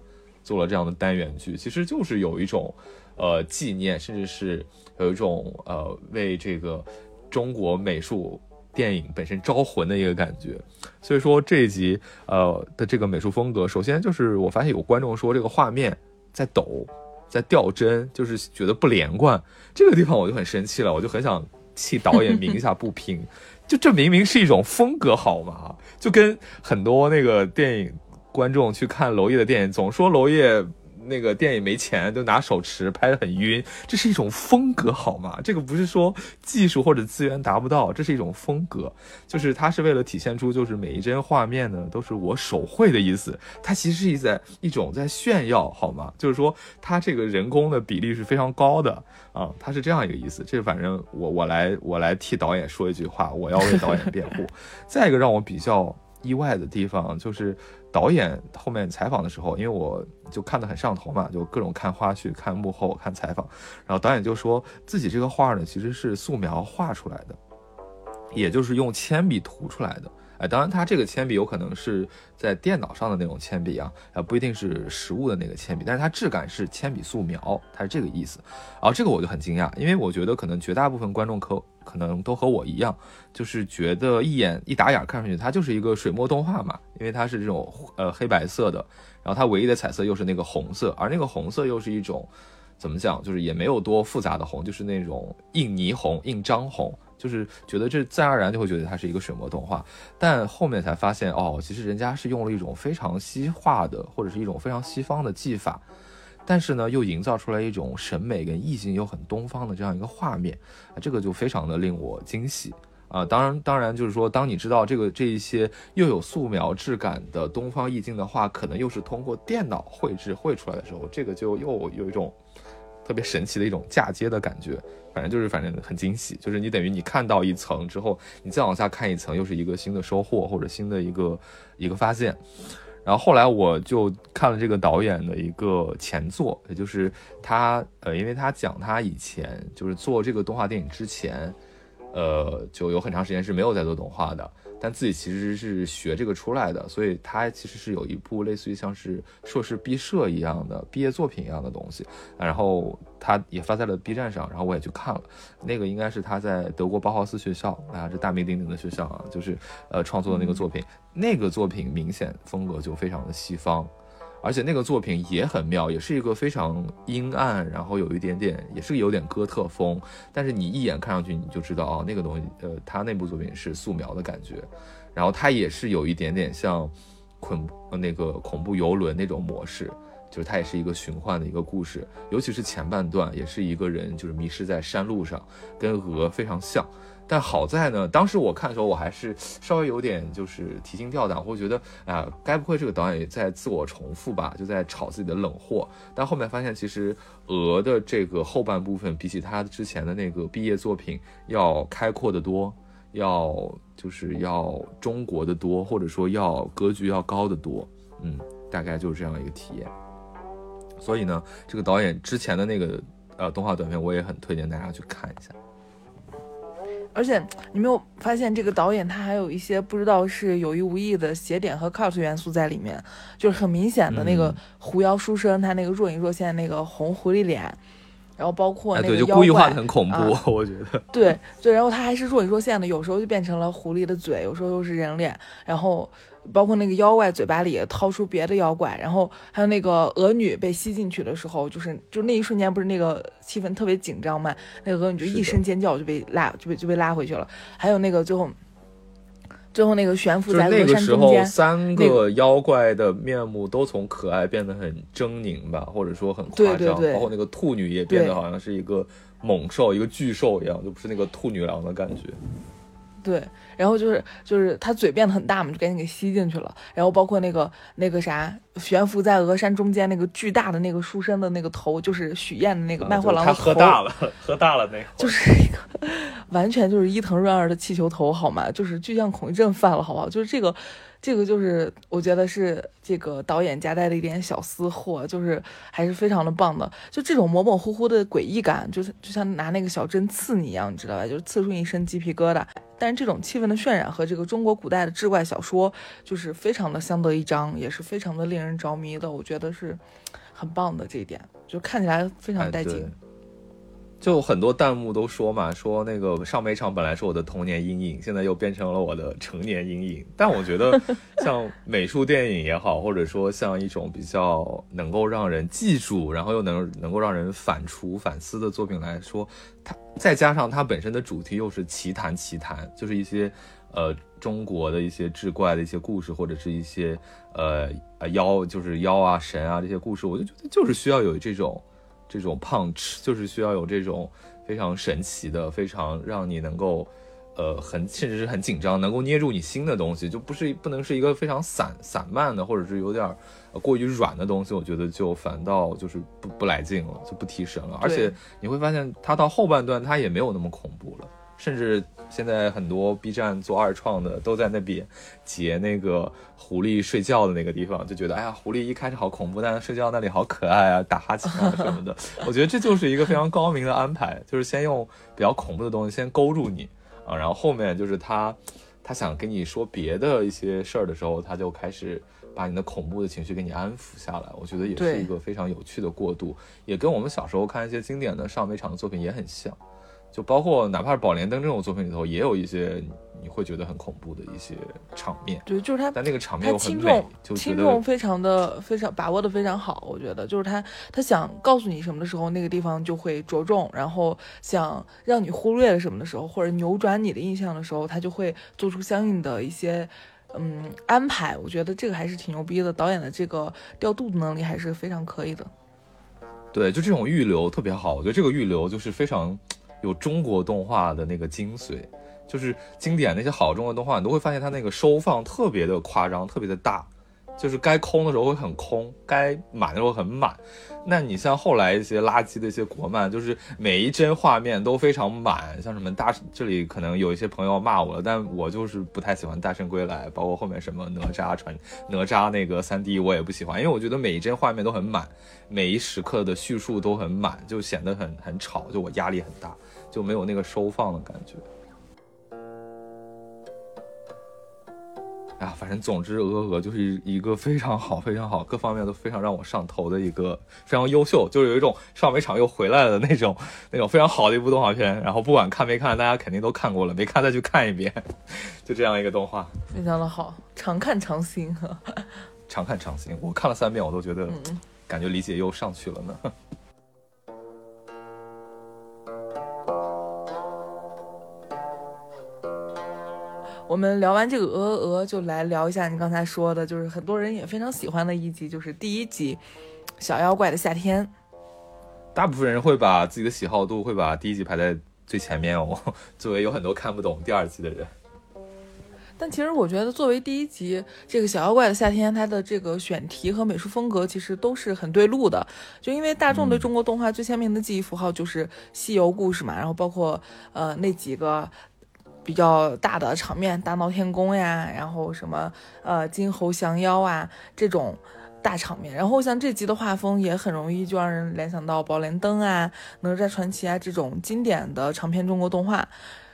做了这样的单元剧，其实就是有一种呃纪念，甚至是有一种呃为这个。中国美术电影本身招魂的一个感觉，所以说这一集呃的这个美术风格，首先就是我发现有观众说这个画面在抖，在掉帧，就是觉得不连贯。这个地方我就很生气了，我就很想替导演鸣一下不平。就这明明是一种风格好吗？就跟很多那个电影观众去看娄烨的电影，总说娄烨那个电影没钱，就拿手持拍的很晕，这是一种风格好吗？这个不是说技术或者资源达不到，这是一种风格，就是它是为了体现出就是每一帧画面呢都是我手绘的意思，它其实是在一种在炫耀好吗？就是说它这个人工的比例是非常高的啊，它是这样一个意思。这反正我我来我来替导演说一句话，我要为导演辩护。再一个让我比较意外的地方就是。导演后面采访的时候，因为我就看得很上头嘛，就各种看花絮、看幕后、看采访，然后导演就说自己这个画呢其实是素描画出来的，也就是用铅笔涂出来的。哎，当然它这个铅笔有可能是在电脑上的那种铅笔啊，啊不一定是实物的那个铅笔，但是它质感是铅笔素描，它是这个意思。然后这个我就很惊讶，因为我觉得可能绝大部分观众可可能都和我一样，就是觉得一眼一打眼看上去它就是一个水墨动画嘛，因为它是这种呃黑白色的，然后它唯一的彩色又是那个红色，而那个红色又是一种怎么讲，就是也没有多复杂的红，就是那种印泥红、印章红。就是觉得这自然而然就会觉得它是一个水墨动画，但后面才发现哦，其实人家是用了一种非常西化的或者是一种非常西方的技法，但是呢又营造出来一种审美跟意境又很东方的这样一个画面，这个就非常的令我惊喜啊！当然，当然就是说，当你知道这个这一些又有素描质感的东方意境的话，可能又是通过电脑绘制绘出来的时候，这个就又有一种。特别神奇的一种嫁接的感觉，反正就是反正很惊喜，就是你等于你看到一层之后，你再往下看一层，又是一个新的收获或者新的一个一个发现。然后后来我就看了这个导演的一个前作，也就是他呃，因为他讲他以前就是做这个动画电影之前，呃，就有很长时间是没有在做动画的。但自己其实是学这个出来的，所以他其实是有一部类似于像是硕士毕设一样的毕业作品一样的东西，然后他也发在了 B 站上，然后我也去看了，那个应该是他在德国包豪斯学校啊，这大名鼎鼎的学校啊，就是呃创作的那个作品，那个作品明显风格就非常的西方。而且那个作品也很妙，也是一个非常阴暗，然后有一点点，也是有点哥特风。但是你一眼看上去，你就知道哦，那个东西，呃，他那部作品是素描的感觉。然后它也是有一点点像恐那个恐怖游轮那种模式，就是它也是一个循环的一个故事，尤其是前半段，也是一个人就是迷失在山路上，跟鹅非常像。但好在呢，当时我看的时候，我还是稍微有点就是提心吊胆，会觉得啊，该不会这个导演也在自我重复吧，就在炒自己的冷货。但后面发现，其实《鹅》的这个后半部分，比起他之前的那个毕业作品要开阔的多，要就是要中国的多，或者说要格局要高得多。嗯，大概就是这样一个体验。所以呢，这个导演之前的那个呃动画短片，我也很推荐大家去看一下。而且你没有发现这个导演他还有一些不知道是有意无意的写点和 cos 元素在里面，就是很明显的那个狐妖书生他那个若隐若现那个红狐狸脸，然后包括那个妖怪很恐怖，我觉得对对，然后他还是若隐若现的，有时候就变成了狐狸的嘴，有时候又是人脸，然后。包括那个妖怪嘴巴里掏出别的妖怪，然后还有那个鹅女被吸进去的时候，就是就那一瞬间，不是那个气氛特别紧张嘛？那个鹅女就一声尖叫就被拉就被就被拉回去了。还有那个最后最后那个悬浮在那个时候，三个妖怪的面目都从可爱变得很狰狞吧，或者说很夸张。包括那个兔女也变得好像是一个猛兽、一个巨兽一样，就不是那个兔女郎的感觉。对，然后就是就是他嘴变得很大嘛，就赶紧给吸进去了。然后包括那个那个啥悬浮在峨山中间那个巨大的那个书生的那个头，就是许燕的那个卖货郎的头。他喝大了，喝大了那个。就是一个 完全就是伊藤润二的气球头，好吗？就是巨像恐惧症犯了，好不好？就是这个。这个就是我觉得是这个导演夹带的一点小私货，就是还是非常的棒的。就这种模模糊糊的诡异感，就是就像拿那个小针刺你一样，你知道吧？就是刺出一身鸡皮疙瘩。但是这种气氛的渲染和这个中国古代的志怪小说，就是非常的相得益彰，也是非常的令人着迷的。我觉得是很棒的这一点，就看起来非常带劲。就很多弹幕都说嘛，说那个上美场本来是我的童年阴影，现在又变成了我的成年阴影。但我觉得，像美术电影也好，或者说像一种比较能够让人记住，然后又能能够让人反刍反思的作品来说，它再加上它本身的主题又是奇谈奇谈，就是一些呃中国的一些志怪的一些故事，或者是一些呃呃妖就是妖啊神啊这些故事，我就觉得就是需要有这种这种 punch，就是需要有这种非常神奇的、非常让你能够。呃，很甚至是很紧张，能够捏住你心的东西，就不是不能是一个非常散散漫的，或者是有点过于软的东西，我觉得就反倒就是不不来劲了，就不提神了。而且你会发现，它到后半段它也没有那么恐怖了，甚至现在很多 B 站做二创的都在那边截那个狐狸睡觉的那个地方，就觉得哎呀，狐狸一开始好恐怖，但是睡觉那里好可爱啊，打哈欠啊什么的。我觉得这就是一个非常高明的安排，就是先用比较恐怖的东西先勾住你。啊，然后后面就是他，他想跟你说别的一些事儿的时候，他就开始把你的恐怖的情绪给你安抚下来。我觉得也是一个非常有趣的过渡，也跟我们小时候看一些经典的上美场的作品也很像。就包括哪怕是《宝莲灯》这种作品里头，也有一些你会觉得很恐怖的一些场面。对，就是他，但那个场面又很美，轻重非常的非常把握的非常好。我觉得，就是他他想告诉你什么的时候，那个地方就会着重；然后想让你忽略了什么的时候，或者扭转你的印象的时候，他就会做出相应的一些嗯安排。我觉得这个还是挺牛逼的，导演的这个调度的能力还是非常可以的。对，就这种预留特别好。我觉得这个预留就是非常。有中国动画的那个精髓，就是经典那些好中国动画，你都会发现它那个收放特别的夸张，特别的大，就是该空的时候会很空，该满的时候很满。那你像后来一些垃圾的一些国漫，就是每一帧画面都非常满，像什么大这里可能有一些朋友骂我了，但我就是不太喜欢《大圣归来》，包括后面什么哪吒传哪吒那个三 D 我也不喜欢，因为我觉得每一帧画面都很满，每一时刻的叙述都很满，就显得很很吵，就我压力很大。就没有那个收放的感觉。哎呀，反正总之，《鹅鹅鹅》就是一个非常好、非常好，各方面都非常让我上头的一个非常优秀，就是有一种上美场又回来了的那种那种非常好的一部动画片。然后不管看没看，大家肯定都看过了，没看再去看一遍，就这样一个动画，非常的好，常看常新，常看常新。我看了三遍，我都觉得感觉理解又上去了呢。我们聊完这个鹅鹅鹅，就来聊一下你刚才说的，就是很多人也非常喜欢的一集，就是第一集《小妖怪的夏天》。大部分人会把自己的喜好度会把第一集排在最前面哦，作为有很多看不懂第二集的人。但其实我觉得，作为第一集这个《小妖怪的夏天》，它的这个选题和美术风格其实都是很对路的。就因为大众对中国动画最鲜明的记忆符号就是西游故事嘛，然后包括呃那几个。比较大的场面，大闹天宫呀，然后什么呃金猴降妖啊这种大场面，然后像这集的画风也很容易就让人联想到宝莲灯啊、哪吒传奇啊这种经典的长篇中国动画，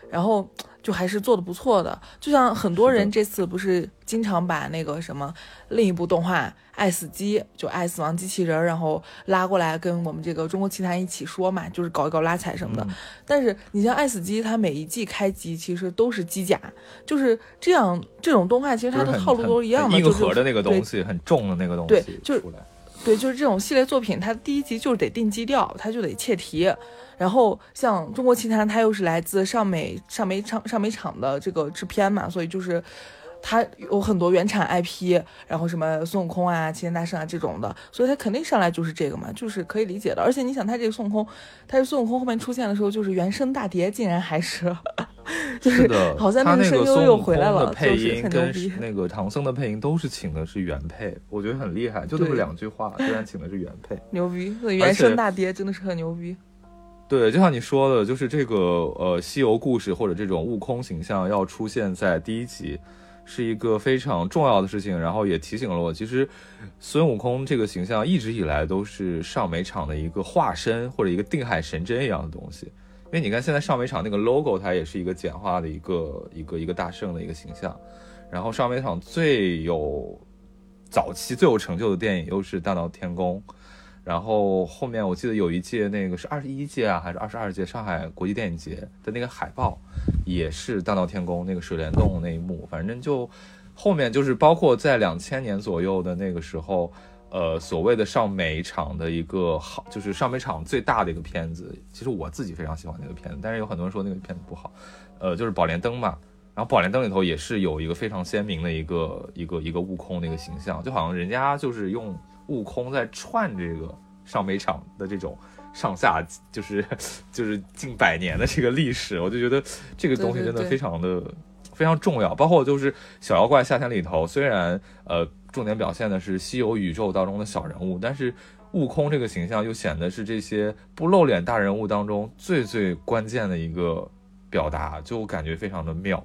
然后。就还是做的不错的，就像很多人这次不是经常把那个什么另一部动画《爱死机》就《爱死亡机器人》，然后拉过来跟我们这个中国奇谭一起说嘛，就是搞一搞拉踩什么的。但是你像《爱死机》，它每一季开机其实都是机甲，就是这样。这种动画其实它的套路都是一样的，硬核的那个东西，很重的那个东西，对，就是对，就是这种系列作品，它第一集就是得定基调，它就得切题。然后像中国奇谭，它又是来自上美上美厂上美厂的这个制片嘛，所以就是它有很多原产 IP，然后什么孙悟空啊、齐天大圣啊这种的，所以它肯定上来就是这个嘛，就是可以理解的。而且你想，它这个孙悟空，它是孙悟空后面出现的时候，就是原声大碟竟然还是，就是 好像那个声优又回来了，配音跟那个唐僧的配音都是请的是原配，我觉得很厉害，就这么两句话，居然请的是原配，牛逼！原声大碟真的是很牛逼。对，就像你说的，就是这个呃，西游故事或者这种悟空形象要出现在第一集，是一个非常重要的事情。然后也提醒了我，其实孙悟空这个形象一直以来都是上美厂的一个化身或者一个定海神针一样的东西。因为你看现在上美厂那个 logo，它也是一个简化的一个一个一个大圣的一个形象。然后上美厂最有早期最有成就的电影又是大闹天宫。然后后面我记得有一届那个是二十一届啊，还是二十二届上海国际电影节的那个海报，也是大闹天宫那个水帘洞那一幕。反正就后面就是包括在两千年左右的那个时候，呃，所谓的上美场的一个好，就是上美场最大的一个片子。其实我自己非常喜欢那个片子，但是有很多人说那个片子不好。呃，就是宝莲灯嘛，然后《宝莲灯》里头也是有一个非常鲜明的一个一个一个悟空的一个形象，就好像人家就是用悟空在串这个上美场的这种上下，就是就是近百年的这个历史，我就觉得这个东西真的非常的非常重要。包括就是《小妖怪夏天》里头，虽然呃重点表现的是西游宇宙当中的小人物，但是。悟空这个形象又显得是这些不露脸大人物当中最最关键的一个表达，就感觉非常的妙。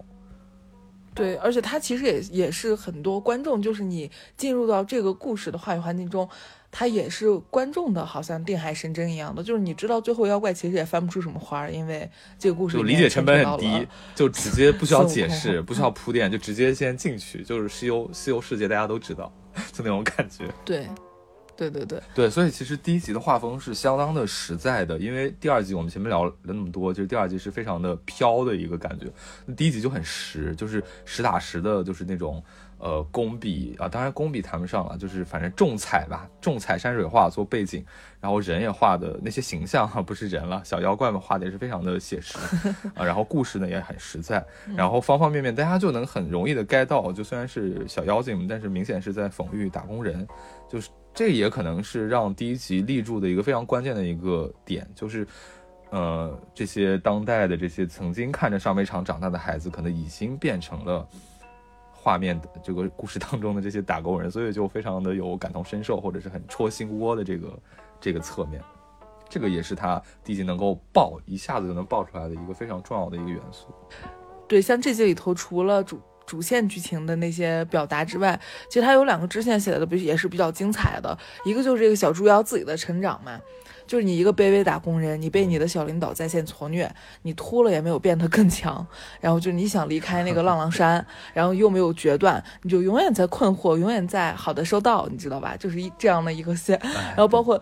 对，而且它其实也也是很多观众，就是你进入到这个故事的话语环境中，它也是观众的，好像定海神针一样的，就是你知道最后妖怪其实也翻不出什么花，因为这个故事就理解成本很低，就直接不需要解释，不需要铺垫，就直接先进去，就是西游西游世界大家都知道，就那种感觉。对。对对对对，所以其实第一集的画风是相当的实在的，因为第二集我们前面聊了那么多，就是第二集是非常的飘的一个感觉，那第一集就很实，就是实打实的，就是那种呃工笔啊，当然工笔谈不上了，就是反正重彩吧，重彩山水画做背景，然后人也画的那些形象哈不是人了，小妖怪们画的也是非常的写实 啊，然后故事呢也很实在，然后方方面面大家就能很容易的 get 到，就虽然是小妖精，但是明显是在讽喻打工人，就是。这也可能是让第一集立住的一个非常关键的一个点，就是，呃，这些当代的这些曾经看着上美厂长大的孩子，可能已经变成了画面的这个故事当中的这些打工人，所以就非常的有感同身受，或者是很戳心窝的这个这个侧面，这个也是他第一集能够爆一下子就能爆出来的一个非常重要的一个元素。对，像这集里头，除了主。主线剧情的那些表达之外，其实它有两个支线写的比也是比较精彩的，一个就是这个小猪妖自己的成长嘛，就是你一个卑微打工人，你被你的小领导在线挫虐，你秃了也没有变得更强，然后就你想离开那个浪浪山，然后又没有决断，你就永远在困惑，永远在好的收到，你知道吧？就是一这样的一个线，然后包括。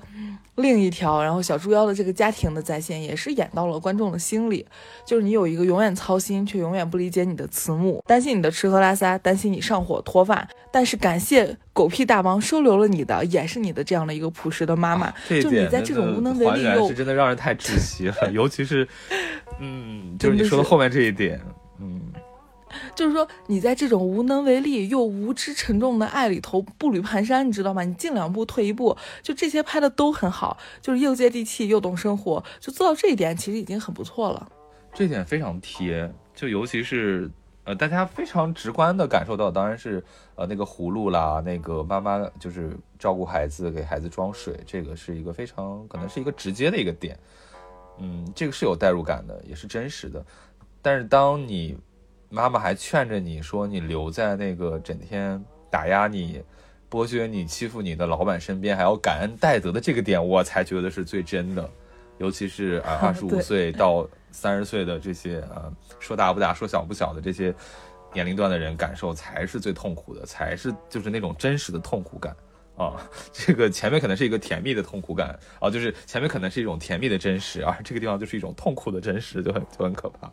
另一条，然后小猪妖的这个家庭的在线也是演到了观众的心里，就是你有一个永远操心却永远不理解你的慈母，担心你的吃喝拉撒，担心你上火脱发，但是感谢狗屁大王收留了你的，也是你的这样的一个朴实的妈妈。就你在这种无能为力又是真的让人太窒息了，尤其是，嗯，就是你说的后面这一点，嗯。就是说，你在这种无能为力又无知沉重的爱里头步履蹒跚，你知道吗？你进两步退一步，就这些拍的都很好，就是又接地气又懂生活，就做到这一点其实已经很不错了。这点非常贴，就尤其是呃，大家非常直观的感受到，当然是呃那个葫芦啦，那个妈妈就是照顾孩子给孩子装水，这个是一个非常可能是一个直接的一个点。嗯，这个是有代入感的，也是真实的。但是当你妈妈还劝着你说：“你留在那个整天打压你、剥削你、欺负你的老板身边，还要感恩戴德的这个点，我才觉得是最真的。尤其是啊，二十五岁到三十岁的这些啊，说大不大、说小不小的这些年龄段的人，感受才是最痛苦的，才是就是那种真实的痛苦感。”啊，这个前面可能是一个甜蜜的痛苦感啊，就是前面可能是一种甜蜜的真实啊，这个地方就是一种痛苦的真实，就很就很可怕。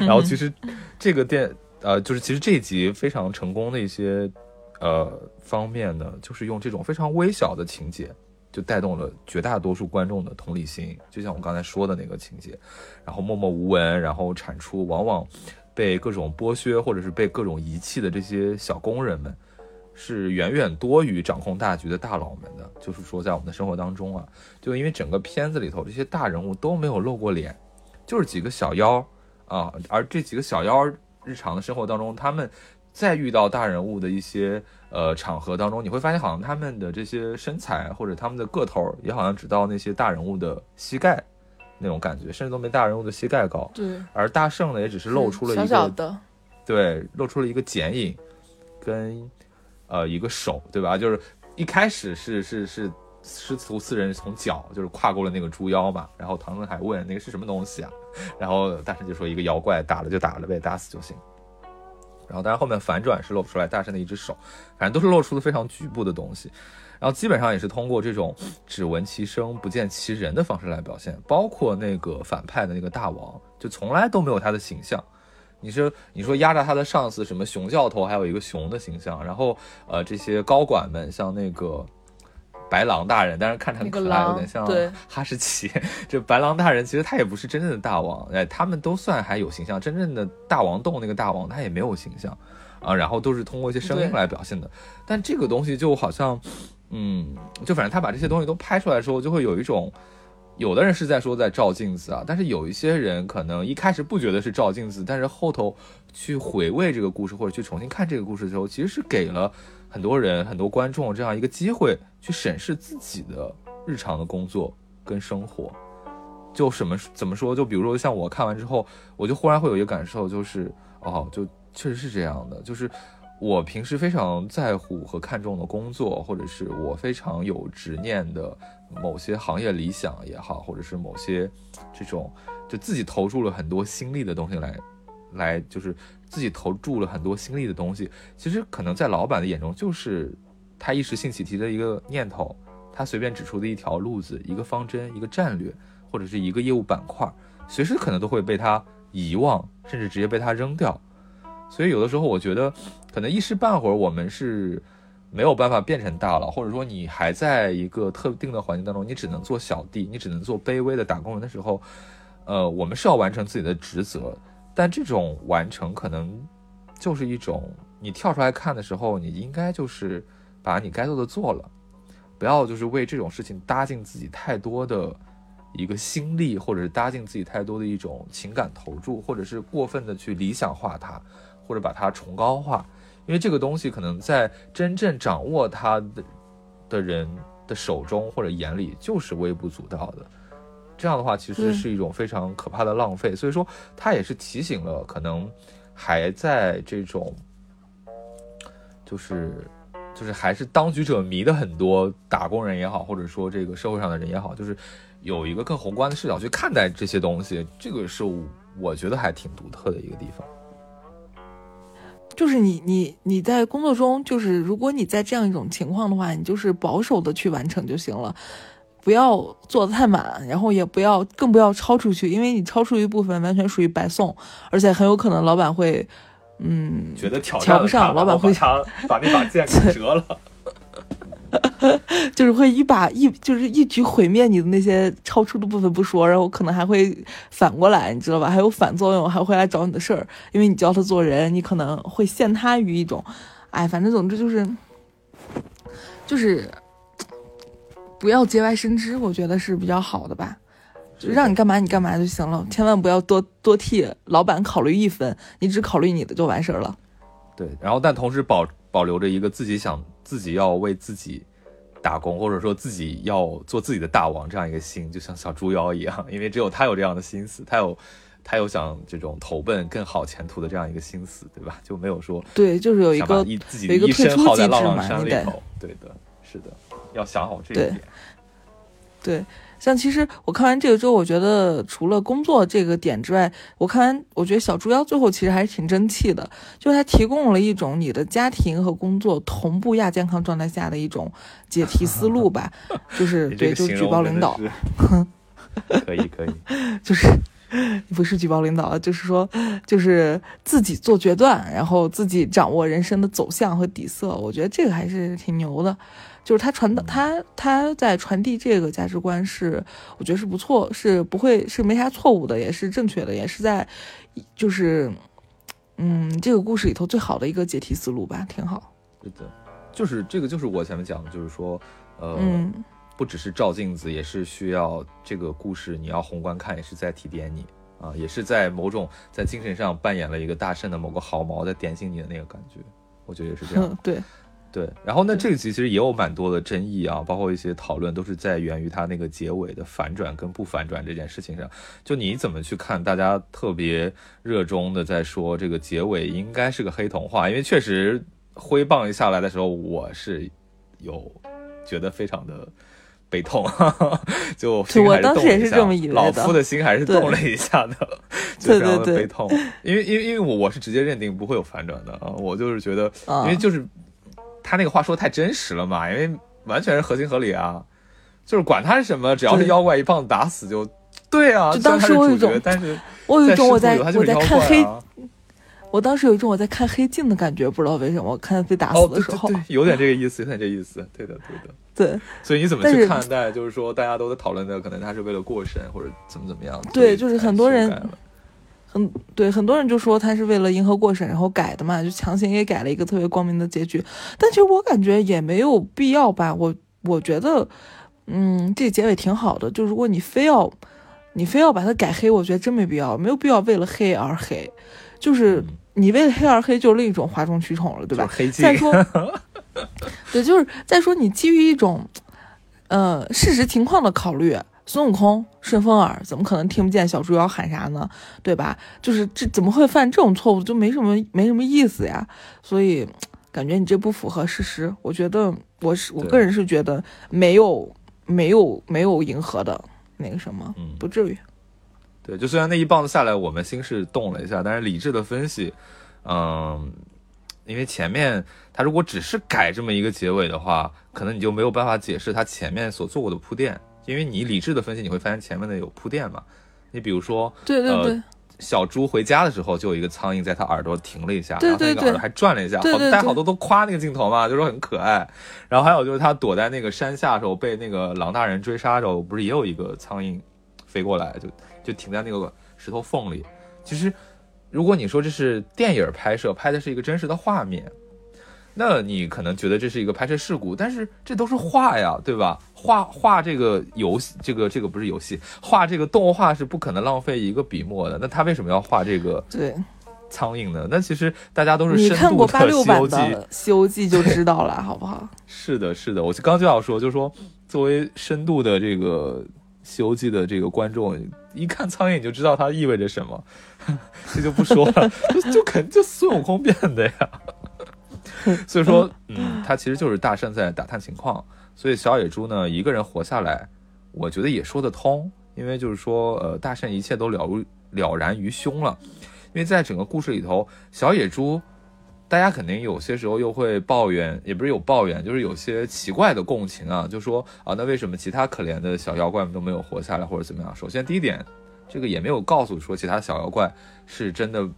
然后其实这个电呃，就是其实这一集非常成功的一些呃方面呢，就是用这种非常微小的情节，就带动了绝大多数观众的同理心。就像我刚才说的那个情节，然后默默无闻，然后产出往往被各种剥削或者是被各种遗弃的这些小工人们。是远远多于掌控大局的大佬们的，就是说，在我们的生活当中啊，就因为整个片子里头这些大人物都没有露过脸，就是几个小妖啊，而这几个小妖日常的生活当中，他们在遇到大人物的一些呃场合当中，你会发现好像他们的这些身材或者他们的个头也好像只到那些大人物的膝盖那种感觉，甚至都没大人物的膝盖高。对，而大圣呢，也只是露出了一个小小的，对，露出了一个剪影，跟。呃，一个手，对吧？就是一开始是是是师徒四人从脚就是跨过了那个猪妖嘛，然后唐僧还问那个是什么东西啊，然后大圣就说一个妖怪，打了就打了呗，打死就行。然后当然后面反转是露不出来大圣的一只手，反正都是露出了非常局部的东西，然后基本上也是通过这种只闻其声不见其人的方式来表现，包括那个反派的那个大王，就从来都没有他的形象。你说，你说压榨他的上司什么熊教头，还有一个熊的形象，然后呃，这些高管们，像那个白狼大人，但是看着很可爱，有点像哈士奇。这白狼大人其实他也不是真正的大王，哎，他们都算还有形象。真正的大王洞那个大王他也没有形象啊，然后都是通过一些声音来表现的。但这个东西就好像，嗯，就反正他把这些东西都拍出来的时候，就会有一种，有的人是在说在照镜子啊，但是有一些人可能一开始不觉得是照镜子，但是后头去回味这个故事或者去重新看这个故事的时候，其实是给了。很多人、很多观众这样一个机会去审视自己的日常的工作跟生活，就什么怎么说？就比如说像我看完之后，我就忽然会有一个感受，就是哦，就确实是这样的。就是我平时非常在乎和看重的工作，或者是我非常有执念的某些行业理想也好，或者是某些这种就自己投入了很多心力的东西来，来就是。自己投注了很多心力的东西，其实可能在老板的眼中就是他一时兴起提的一个念头，他随便指出的一条路子、一个方针、一个战略，或者是一个业务板块，随时可能都会被他遗忘，甚至直接被他扔掉。所以有的时候，我觉得可能一时半会儿我们是没有办法变成大佬，或者说你还在一个特定的环境当中，你只能做小弟，你只能做卑微的打工人的时候，呃，我们是要完成自己的职责。但这种完成可能就是一种，你跳出来看的时候，你应该就是把你该做的做了，不要就是为这种事情搭进自己太多的一个心力，或者是搭进自己太多的一种情感投注，或者是过分的去理想化它，或者把它崇高化，因为这个东西可能在真正掌握它的的人的手中或者眼里就是微不足道的。这样的话，其实是一种非常可怕的浪费。所以说，他也是提醒了可能还在这种，就是就是还是当局者迷的很多打工人也好，或者说这个社会上的人也好，就是有一个更宏观的视角去看待这些东西。这个是我觉得还挺独特的一个地方。就是你你你在工作中，就是如果你在这样一种情况的话，你就是保守的去完成就行了。不要做的太满，然后也不要，更不要超出去，因为你超出一部分，完全属于白送，而且很有可能老板会，嗯，觉得瞧不上，老板会把那把剑给折了，就是会一把一就是一举毁灭你的那些超出的部分不说，然后可能还会反过来，你知道吧？还有反作用，还会来找你的事儿，因为你教他做人，你可能会陷他于一种，哎，反正总之就是，就是。不要节外生枝，我觉得是比较好的吧，就让你干嘛你干嘛就行了，千万不要多多替老板考虑一分，你只考虑你的就完事儿了。对，然后但同时保保留着一个自己想自己要为自己打工，或者说自己要做自己的大王这样一个心，就像小猪妖一样，因为只有他有这样的心思，他有他有想这种投奔更好前途的这样一个心思，对吧？就没有说对，就是有一个自己的一个耗在浪浪山里头对的，是的。要想好这一点。对，像其实我看完这个之后，我觉得除了工作这个点之外，我看完我觉得小猪妖最后其实还是挺争气的，就是他提供了一种你的家庭和工作同步亚健康状态下的一种解题思路吧，就是对，就举报领导，可以可以，就是不是举报领导，就是说就是自己做决断，然后自己掌握人生的走向和底色，我觉得这个还是挺牛的。就是他传的，他他在传递这个价值观是，我觉得是不错，是不会是没啥错误的，也是正确的，也是在，就是，嗯，这个故事里头最好的一个解题思路吧，挺好。对的，就是这个，就是我前面讲的，就是说，呃，不只是照镜子，也是需要这个故事，你要宏观看，也是在提点你啊，也是在某种在精神上扮演了一个大圣的某个毫毛，在点醒你的那个感觉，我觉得也是这样。对。对，然后那这个集其实也有蛮多的争议啊，包括一些讨论，都是在源于它那个结尾的反转跟不反转这件事情上。就你怎么去看？大家特别热衷的在说这个结尾应该是个黑童话，因为确实挥棒一下来的时候，我是有觉得非常的悲痛，就我当时也是这么以为的，老夫的心还是动了一下的，就非常的悲痛。因为因为因为我我是直接认定不会有反转的啊，我就是觉得，因为就是。他那个话说太真实了嘛，因为完全是合情合理啊，就是管他是什么，只要是妖怪一棒子打死就对啊。就当时我有一种，但是我有一种我在我在看黑，我当时有一种我在看黑镜的感觉，不知道为什么，我看他被打死的时候，对对对，有点这个意思，有点这意思，对的对的。对，所以你怎么去看待？就是说，大家都在讨论的，可能他是为了过审或者怎么怎么样？对，就是很多人，很对，很多人就说他是为了迎合过审，然后改的嘛，就强行也改了一个特别光明的结局。但其实我感觉也没有必要吧。我我觉得，嗯，这结尾挺好的。就如果你非要，你非要把它改黑，我觉得真没必要，没有必要为了黑而黑。就是你为了黑而黑，就是另一种哗众取宠了，对吧？再说。对，就是再说你基于一种，呃，事实情况的考虑，孙悟空顺风耳怎么可能听不见小猪妖喊啥呢？对吧？就是这怎么会犯这种错误，就没什么没什么意思呀。所以感觉你这不符合事实。我觉得我是我个人是觉得没有没有没有迎合的那个什么，不至于。对，就虽然那一棒子下来，我们心是动了一下，但是理智的分析，嗯。因为前面他如果只是改这么一个结尾的话，可能你就没有办法解释他前面所做过的铺垫。因为你理智的分析，你会发现前面的有铺垫嘛。你比如说，对对对，小猪回家的时候就有一个苍蝇在他耳朵停了一下，然后那个耳朵还转了一下，好，大家好多都夸那个镜头嘛，就说很可爱。然后还有就是他躲在那个山下的时候被那个狼大人追杀的时候，不是也有一个苍蝇飞过来，就就停在那个石头缝里。其实。如果你说这是电影拍摄，拍的是一个真实的画面，那你可能觉得这是一个拍摄事故，但是这都是画呀，对吧？画画这个游戏，这个这个不是游戏，画这个动画是不可能浪费一个笔墨的。那他为什么要画这个对苍蝇呢？那其实大家都是你看过八六版的《西游记》就知道了，好不好？是的，是的，我刚就要说，就是说作为深度的这个《西游记》的这个观众，一看苍蝇你就知道它意味着什么。这就不说了，就就肯定就孙悟空变的呀。所以说，嗯，他其实就是大圣在打探情况。所以小野猪呢，一个人活下来，我觉得也说得通。因为就是说，呃，大圣一切都了如了然于胸了。因为在整个故事里头，小野猪，大家肯定有些时候又会抱怨，也不是有抱怨，就是有些奇怪的共情啊，就说啊，那为什么其他可怜的小妖怪们都没有活下来，或者怎么样？首先，第一点。这个也没有告诉说其他小妖怪是真的，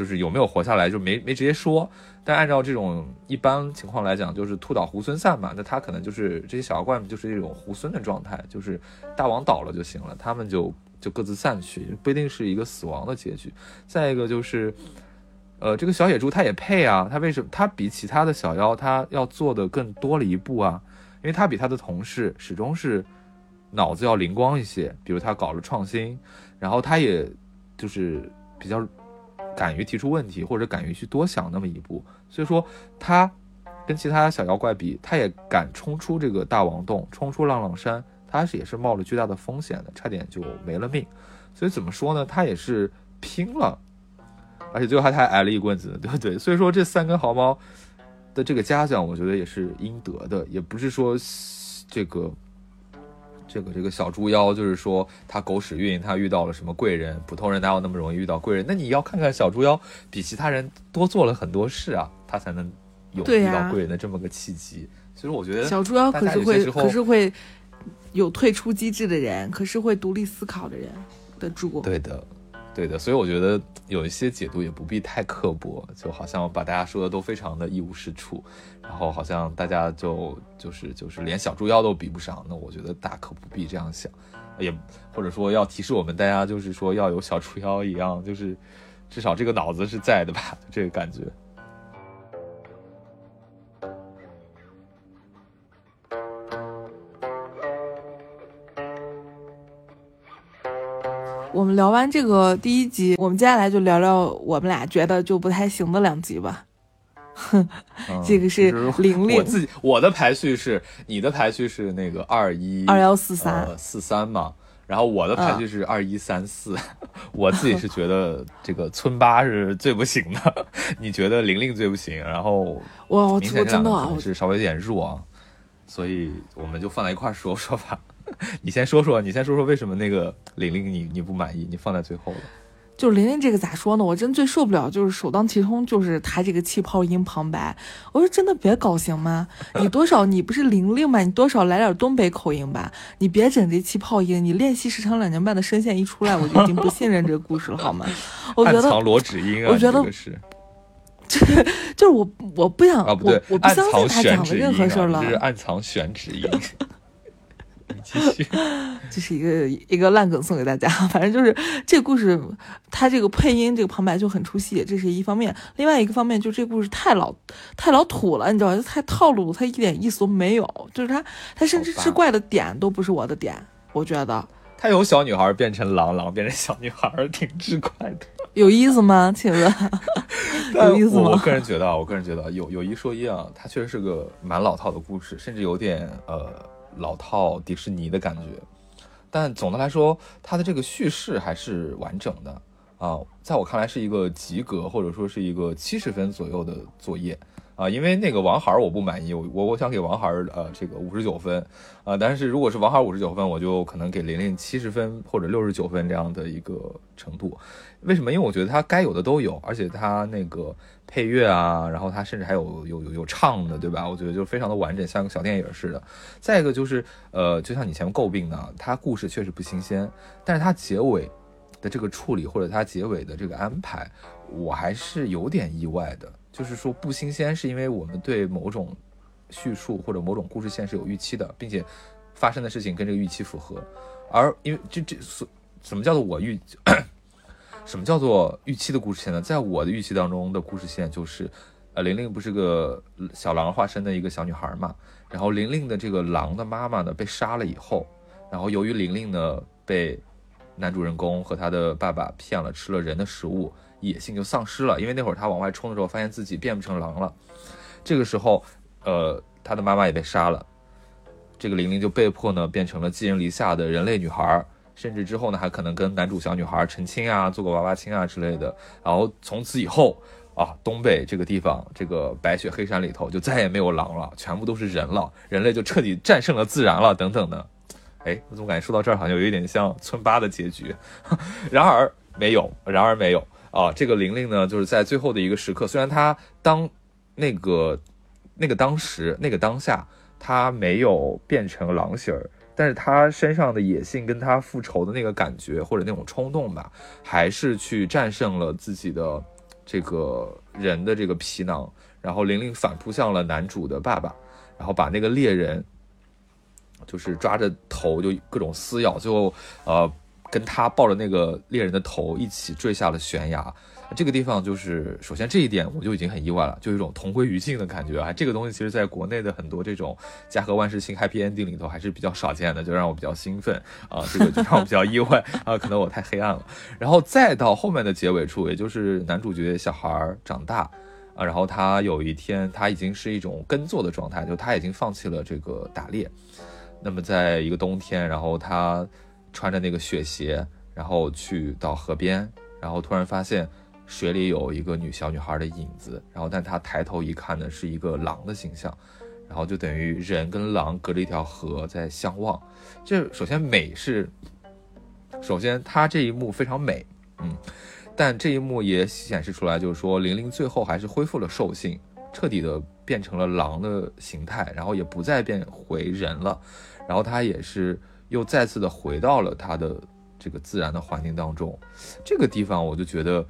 就是有没有活下来，就没没直接说。但按照这种一般情况来讲，就是兔倒猢狲散嘛，那他可能就是这些小妖怪们就是一种猢狲的状态，就是大王倒了就行了，他们就就各自散去，不一定是一个死亡的结局。再一个就是，呃，这个小野猪它也配啊，它为什么它比其他的小妖它要做的更多了一步啊？因为它比它的同事始终是。脑子要灵光一些，比如他搞了创新，然后他也就是比较敢于提出问题，或者敢于去多想那么一步。所以说他跟其他小妖怪比，他也敢冲出这个大王洞，冲出浪浪山，他是也是冒了巨大的风险的，差点就没了命。所以怎么说呢？他也是拼了，而且最后他还挨了一棍子，对不对？所以说这三根毫毛的这个嘉奖，我觉得也是应得的，也不是说这个。这个这个小猪妖就是说他狗屎运，他遇到了什么贵人？普通人哪有那么容易遇到贵人？那你要看看小猪妖比其他人多做了很多事啊，他才能有遇到贵人的这么个契机。所以我觉得小猪妖可是会可是会有退出机制的人，可是会独立思考的人的猪。对的。对的，所以我觉得有一些解读也不必太刻薄，就好像把大家说的都非常的一无是处，然后好像大家就就是就是连小猪妖都比不上，那我觉得大可不必这样想，也或者说要提示我们大家，就是说要有小猪妖一样，就是至少这个脑子是在的吧，这个感觉。我们聊完这个第一集，我们接下来就聊聊我们俩觉得就不太行的两集吧。哼，这个是玲玲。我自己我的排序是，你的排序是那个二一二幺四三四三嘛，然后我的排序是二一三四。我自己是觉得这个村八是最不行的，你觉得玲玲最不行，然后我我真的是稍微有点弱啊，所以我们就放在一块说说吧。你先说说，你先说说为什么那个玲玲你你不满意？你放在最后了。就玲玲这个咋说呢？我真最受不了，就是首当其冲就是她这个气泡音旁白。我说真的别搞行吗？你多少你不是玲玲吗？你多少来点东北口音吧？你别整这气泡音。你练习时长两年半的声线一出来，我就已经不信任这个故事了，好吗？我觉得藏罗指音啊，我觉得是，就是我我不想啊不对，我不相信他讲的任何事儿了，是暗藏选址音。继续，这是一个一个烂梗送给大家。反正就是这个故事，它这个配音这个旁白就很出戏，这是一方面。另外一个方面，就这故事太老太老土了，你知道吧？太套路，它一点意思都没有。就是它，它甚至是怪的点都不是我的点，我觉得。它有小女孩变成狼，狼变成小女孩，挺直怪的。有意思吗？请问？有意思吗？我个人觉得，我个人觉得有有一说一啊，它确实是个蛮老套的故事，甚至有点呃。老套迪士尼的感觉，但总的来说，它的这个叙事还是完整的啊，在我看来是一个及格或者说是一个七十分左右的作业啊，因为那个王孩儿我不满意，我我我想给王孩儿呃这个五十九分啊，但是如果是王孩儿五十九分，我就可能给玲玲七十分或者六十九分这样的一个程度，为什么？因为我觉得它该有的都有，而且它那个。配乐啊，然后它甚至还有有有有唱的，对吧？我觉得就非常的完整，像个小电影似的。再一个就是，呃，就像你前面诟病的，它故事确实不新鲜，但是它结尾的这个处理或者它结尾的这个安排，我还是有点意外的。就是说不新鲜，是因为我们对某种叙述或者某种故事线是有预期的，并且发生的事情跟这个预期符合。而因为这这所什么叫做我预？什么叫做预期的故事线呢？在我的预期当中的故事线就是，呃，玲玲不是个小狼化身的一个小女孩嘛，然后玲玲的这个狼的妈妈呢被杀了以后，然后由于玲玲呢被男主人公和他的爸爸骗了，吃了人的食物，野性就丧失了，因为那会儿他往外冲的时候发现自己变不成狼了，这个时候，呃，他的妈妈也被杀了，这个玲玲就被迫呢变成了寄人篱下的人类女孩。甚至之后呢，还可能跟男主小女孩成亲啊，做个娃娃亲啊之类的。然后从此以后啊，东北这个地方，这个白雪黑山里头就再也没有狼了，全部都是人了，人类就彻底战胜了自然了，等等的。哎，我怎么感觉说到这儿好像有一点像村八的结局？然而没有，然而没有啊。这个玲玲呢，就是在最后的一个时刻，虽然她当那个那个当时那个当下，她没有变成狼形儿。但是他身上的野性跟他复仇的那个感觉或者那种冲动吧，还是去战胜了自己的这个人的这个皮囊，然后玲玲反扑向了男主的爸爸，然后把那个猎人就是抓着头就各种撕咬，最后呃跟他抱着那个猎人的头一起坠下了悬崖。这个地方就是，首先这一点我就已经很意外了，就有一种同归于尽的感觉啊。这个东西其实在国内的很多这种家和万事兴 Happy Ending 里头还是比较少见的，就让我比较兴奋啊。这个就让我比较意外啊，可能我太黑暗了。然后再到后面的结尾处，也就是男主角小孩长大啊，然后他有一天他已经是一种耕作的状态，就他已经放弃了这个打猎。那么在一个冬天，然后他穿着那个雪鞋，然后去到河边，然后突然发现。水里有一个女小女孩的影子，然后但他抬头一看呢，是一个狼的形象，然后就等于人跟狼隔着一条河在相望。这首先美是，首先他这一幕非常美，嗯，但这一幕也显示出来，就是说玲玲最后还是恢复了兽性，彻底的变成了狼的形态，然后也不再变回人了，然后他也是又再次的回到了他的这个自然的环境当中。这个地方我就觉得。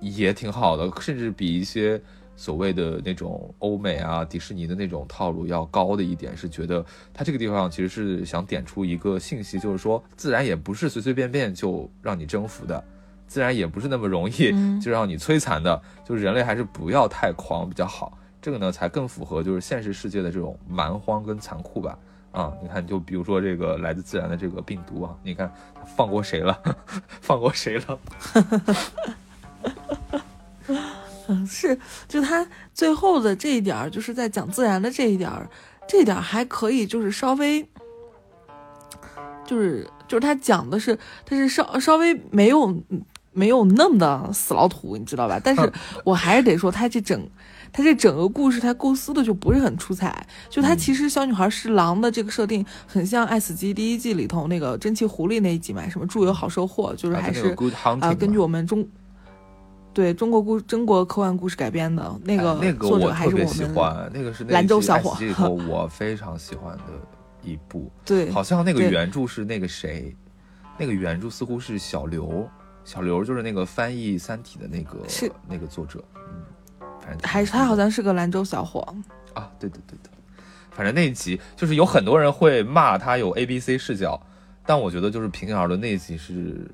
也挺好的，甚至比一些所谓的那种欧美啊、迪士尼的那种套路要高的一点，是觉得它这个地方其实是想点出一个信息，就是说自然也不是随随便便就让你征服的，自然也不是那么容易就让你摧残的，就是人类还是不要太狂比较好，这个呢才更符合就是现实世界的这种蛮荒跟残酷吧。啊，你看，就比如说这个来自自然的这个病毒啊，你看放过谁了？放过谁了？嗯，是，就他最后的这一点儿，就是在讲自然的这一点儿，这一点还可以，就是稍微，就是就是他讲的是，他是稍稍微没有没有那么的死老土，你知道吧？但是我还是得说，他这整，他这整个故事，他构思的就不是很出彩。就他其实小女孩是狼的这个设定，很像《爱死机》第一季里头那个蒸汽狐狸那一集嘛，什么祝有好收获，就是还是啊，根据我们中对中国故中国科幻故事改编的那个那个我特别喜欢那个是兰州小伙，我非常喜欢的一部。对，好像那个原著是那个谁，那个原著似乎是小刘。小刘就是那个翻译《三体》的那个是那个作者，嗯，反正还是他好像是个兰州小伙啊，对对对对，反正那一集就是有很多人会骂他有 A B C 视角，但我觉得就是平遥的，那一集是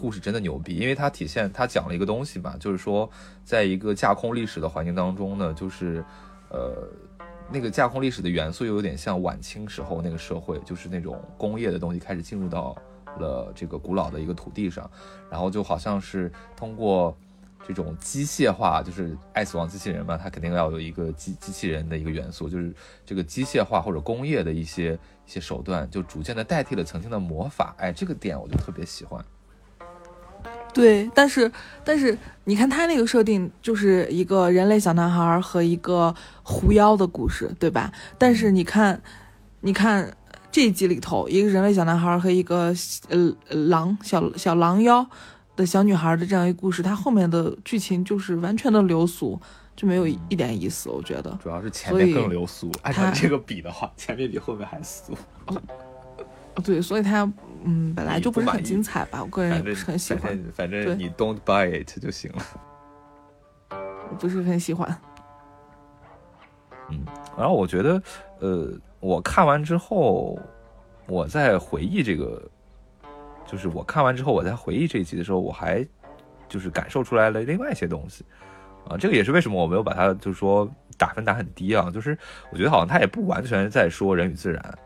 故事真的牛逼，因为它体现他讲了一个东西嘛，就是说在一个架空历史的环境当中呢，就是呃那个架空历史的元素又有点像晚清时候那个社会，就是那种工业的东西开始进入到。了这个古老的一个土地上，然后就好像是通过这种机械化，就是爱死亡机器人嘛，它肯定要有一个机机器人的一个元素，就是这个机械化或者工业的一些一些手段，就逐渐的代替了曾经的魔法。哎，这个点我就特别喜欢。对，但是但是你看他那个设定，就是一个人类小男孩和一个狐妖的故事，对吧？但是你看，你看。这一集里头，一个人类小男孩和一个呃狼小小狼妖的小女孩的这样一个故事，它后面的剧情就是完全的流俗，就没有一点意思。我觉得主要是前面更流俗，按照这个比的话，前面比后面还俗。对，所以它嗯本来就不是很精彩吧，我个人也不是很喜欢。反正你 don't buy it 就行了。我不是很喜欢。嗯，然后我觉得呃。我看完之后，我在回忆这个，就是我看完之后，我在回忆这一集的时候，我还就是感受出来了另外一些东西，啊，这个也是为什么我没有把它就是说打分打很低啊，就是我觉得好像他也不完全在说人与自然，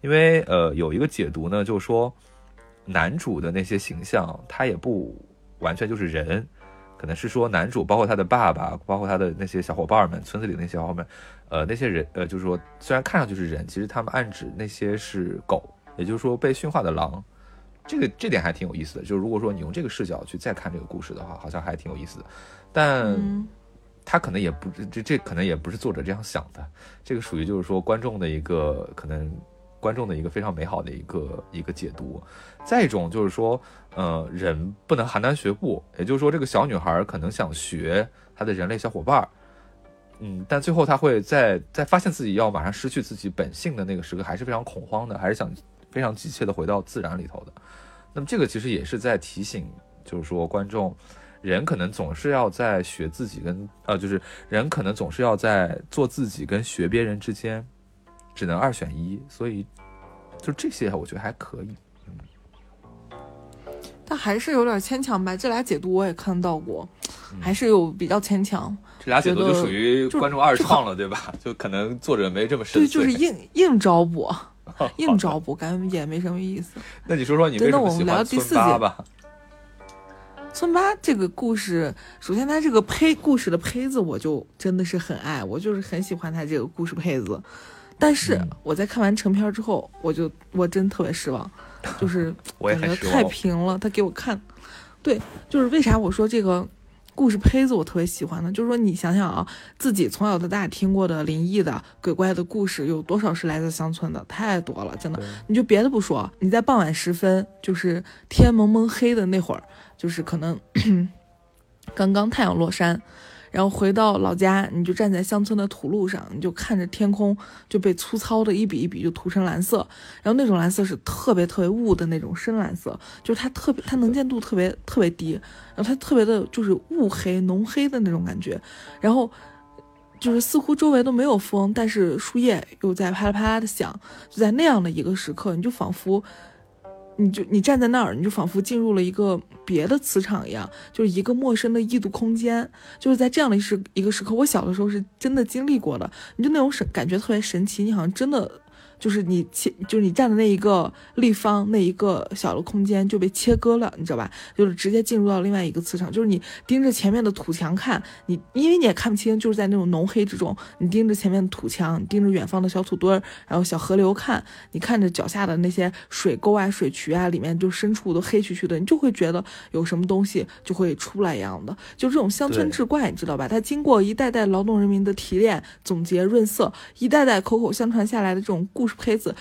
因为呃有一个解读呢，就是说男主的那些形象，他也不完全就是人。可能是说男主，包括他的爸爸，包括他的那些小伙伴们，村子里那些小伙伴们，呃，那些人，呃，就是说，虽然看上去是人，其实他们暗指那些是狗，也就是说被驯化的狼。这个这点还挺有意思的。就是如果说你用这个视角去再看这个故事的话，好像还挺有意思的。但他可能也不这这可能也不是作者这样想的。这个属于就是说观众的一个可能。观众的一个非常美好的一个一个解读，再一种就是说，呃，人不能邯郸学步，也就是说，这个小女孩可能想学她的人类小伙伴儿，嗯，但最后她会在在发现自己要马上失去自己本性的那个时刻，还是非常恐慌的，还是想非常急切的回到自然里头的。那么这个其实也是在提醒，就是说观众，人可能总是要在学自己跟呃，就是人可能总是要在做自己跟学别人之间。只能二选一，所以就这些，我觉得还可以。嗯，但还是有点牵强吧。这俩解读我也看到过，还是有比较牵强。这俩解读就属于观众二创了，对吧？就可能作者没这么深。对，就是硬 硬招补，硬招补，感觉也没什么意思。那你说说你为什么喜欢村八吧？村八这个故事，首先他这个胚故事的胚子，我就真的是很爱，我就是很喜欢他这个故事胚子。但是我在看完成片之后，我就我真特别失望，就是感觉太平了。他给我看，对，就是为啥我说这个故事胚子我特别喜欢呢？就是说你想想啊，自己从小到大听过的灵异的鬼怪的故事，有多少是来自乡村的？太多了，真的。你就别的不说，你在傍晚时分，就是天蒙蒙黑的那会儿，就是可能 刚刚太阳落山。然后回到老家，你就站在乡村的土路上，你就看着天空就被粗糙的一笔一笔就涂成蓝色，然后那种蓝色是特别特别雾的那种深蓝色，就是它特别它能见度特别特别低，然后它特别的就是雾黑浓黑的那种感觉，然后就是似乎周围都没有风，但是树叶又在啪啦啪啦的响，就在那样的一个时刻，你就仿佛。你就你站在那儿，你就仿佛进入了一个别的磁场一样，就是一个陌生的异度空间。就是在这样的时一个时刻，我小的时候是真的经历过的，你就那种神感觉特别神奇，你好像真的就是你切，就是你站的那一个立方那一个小的空间就被切割了，你知道吧？就是直接进入到另外一个磁场，就是你盯着前面的土墙看，你因为你也看不清，就是在那种浓黑之中，你盯着前面的土墙，你盯着远方的小土堆儿，然后小河流看，你看着脚下的那些水沟啊、水渠啊，里面就深处都黑黢黢的，你就会觉得有什么东西就会出来一样的，就这种乡村志怪，你知道吧？它经过一代代劳动人民的提炼、总结、润色，一代代口口相传下来的这种故事胚子。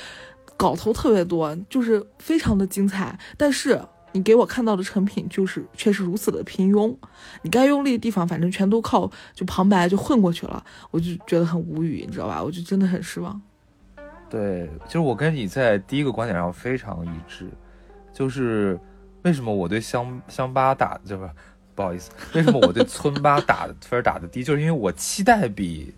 稿头特别多，就是非常的精彩，但是你给我看到的成品就是却是如此的平庸，你该用力的地方反正全都靠就旁白就混过去了，我就觉得很无语，你知道吧？我就真的很失望。对，就是我跟你在第一个观点上非常一致，就是为什么我对乡乡巴打就是不好意思，为什么我对村巴打 分打的低，就是因为我期待比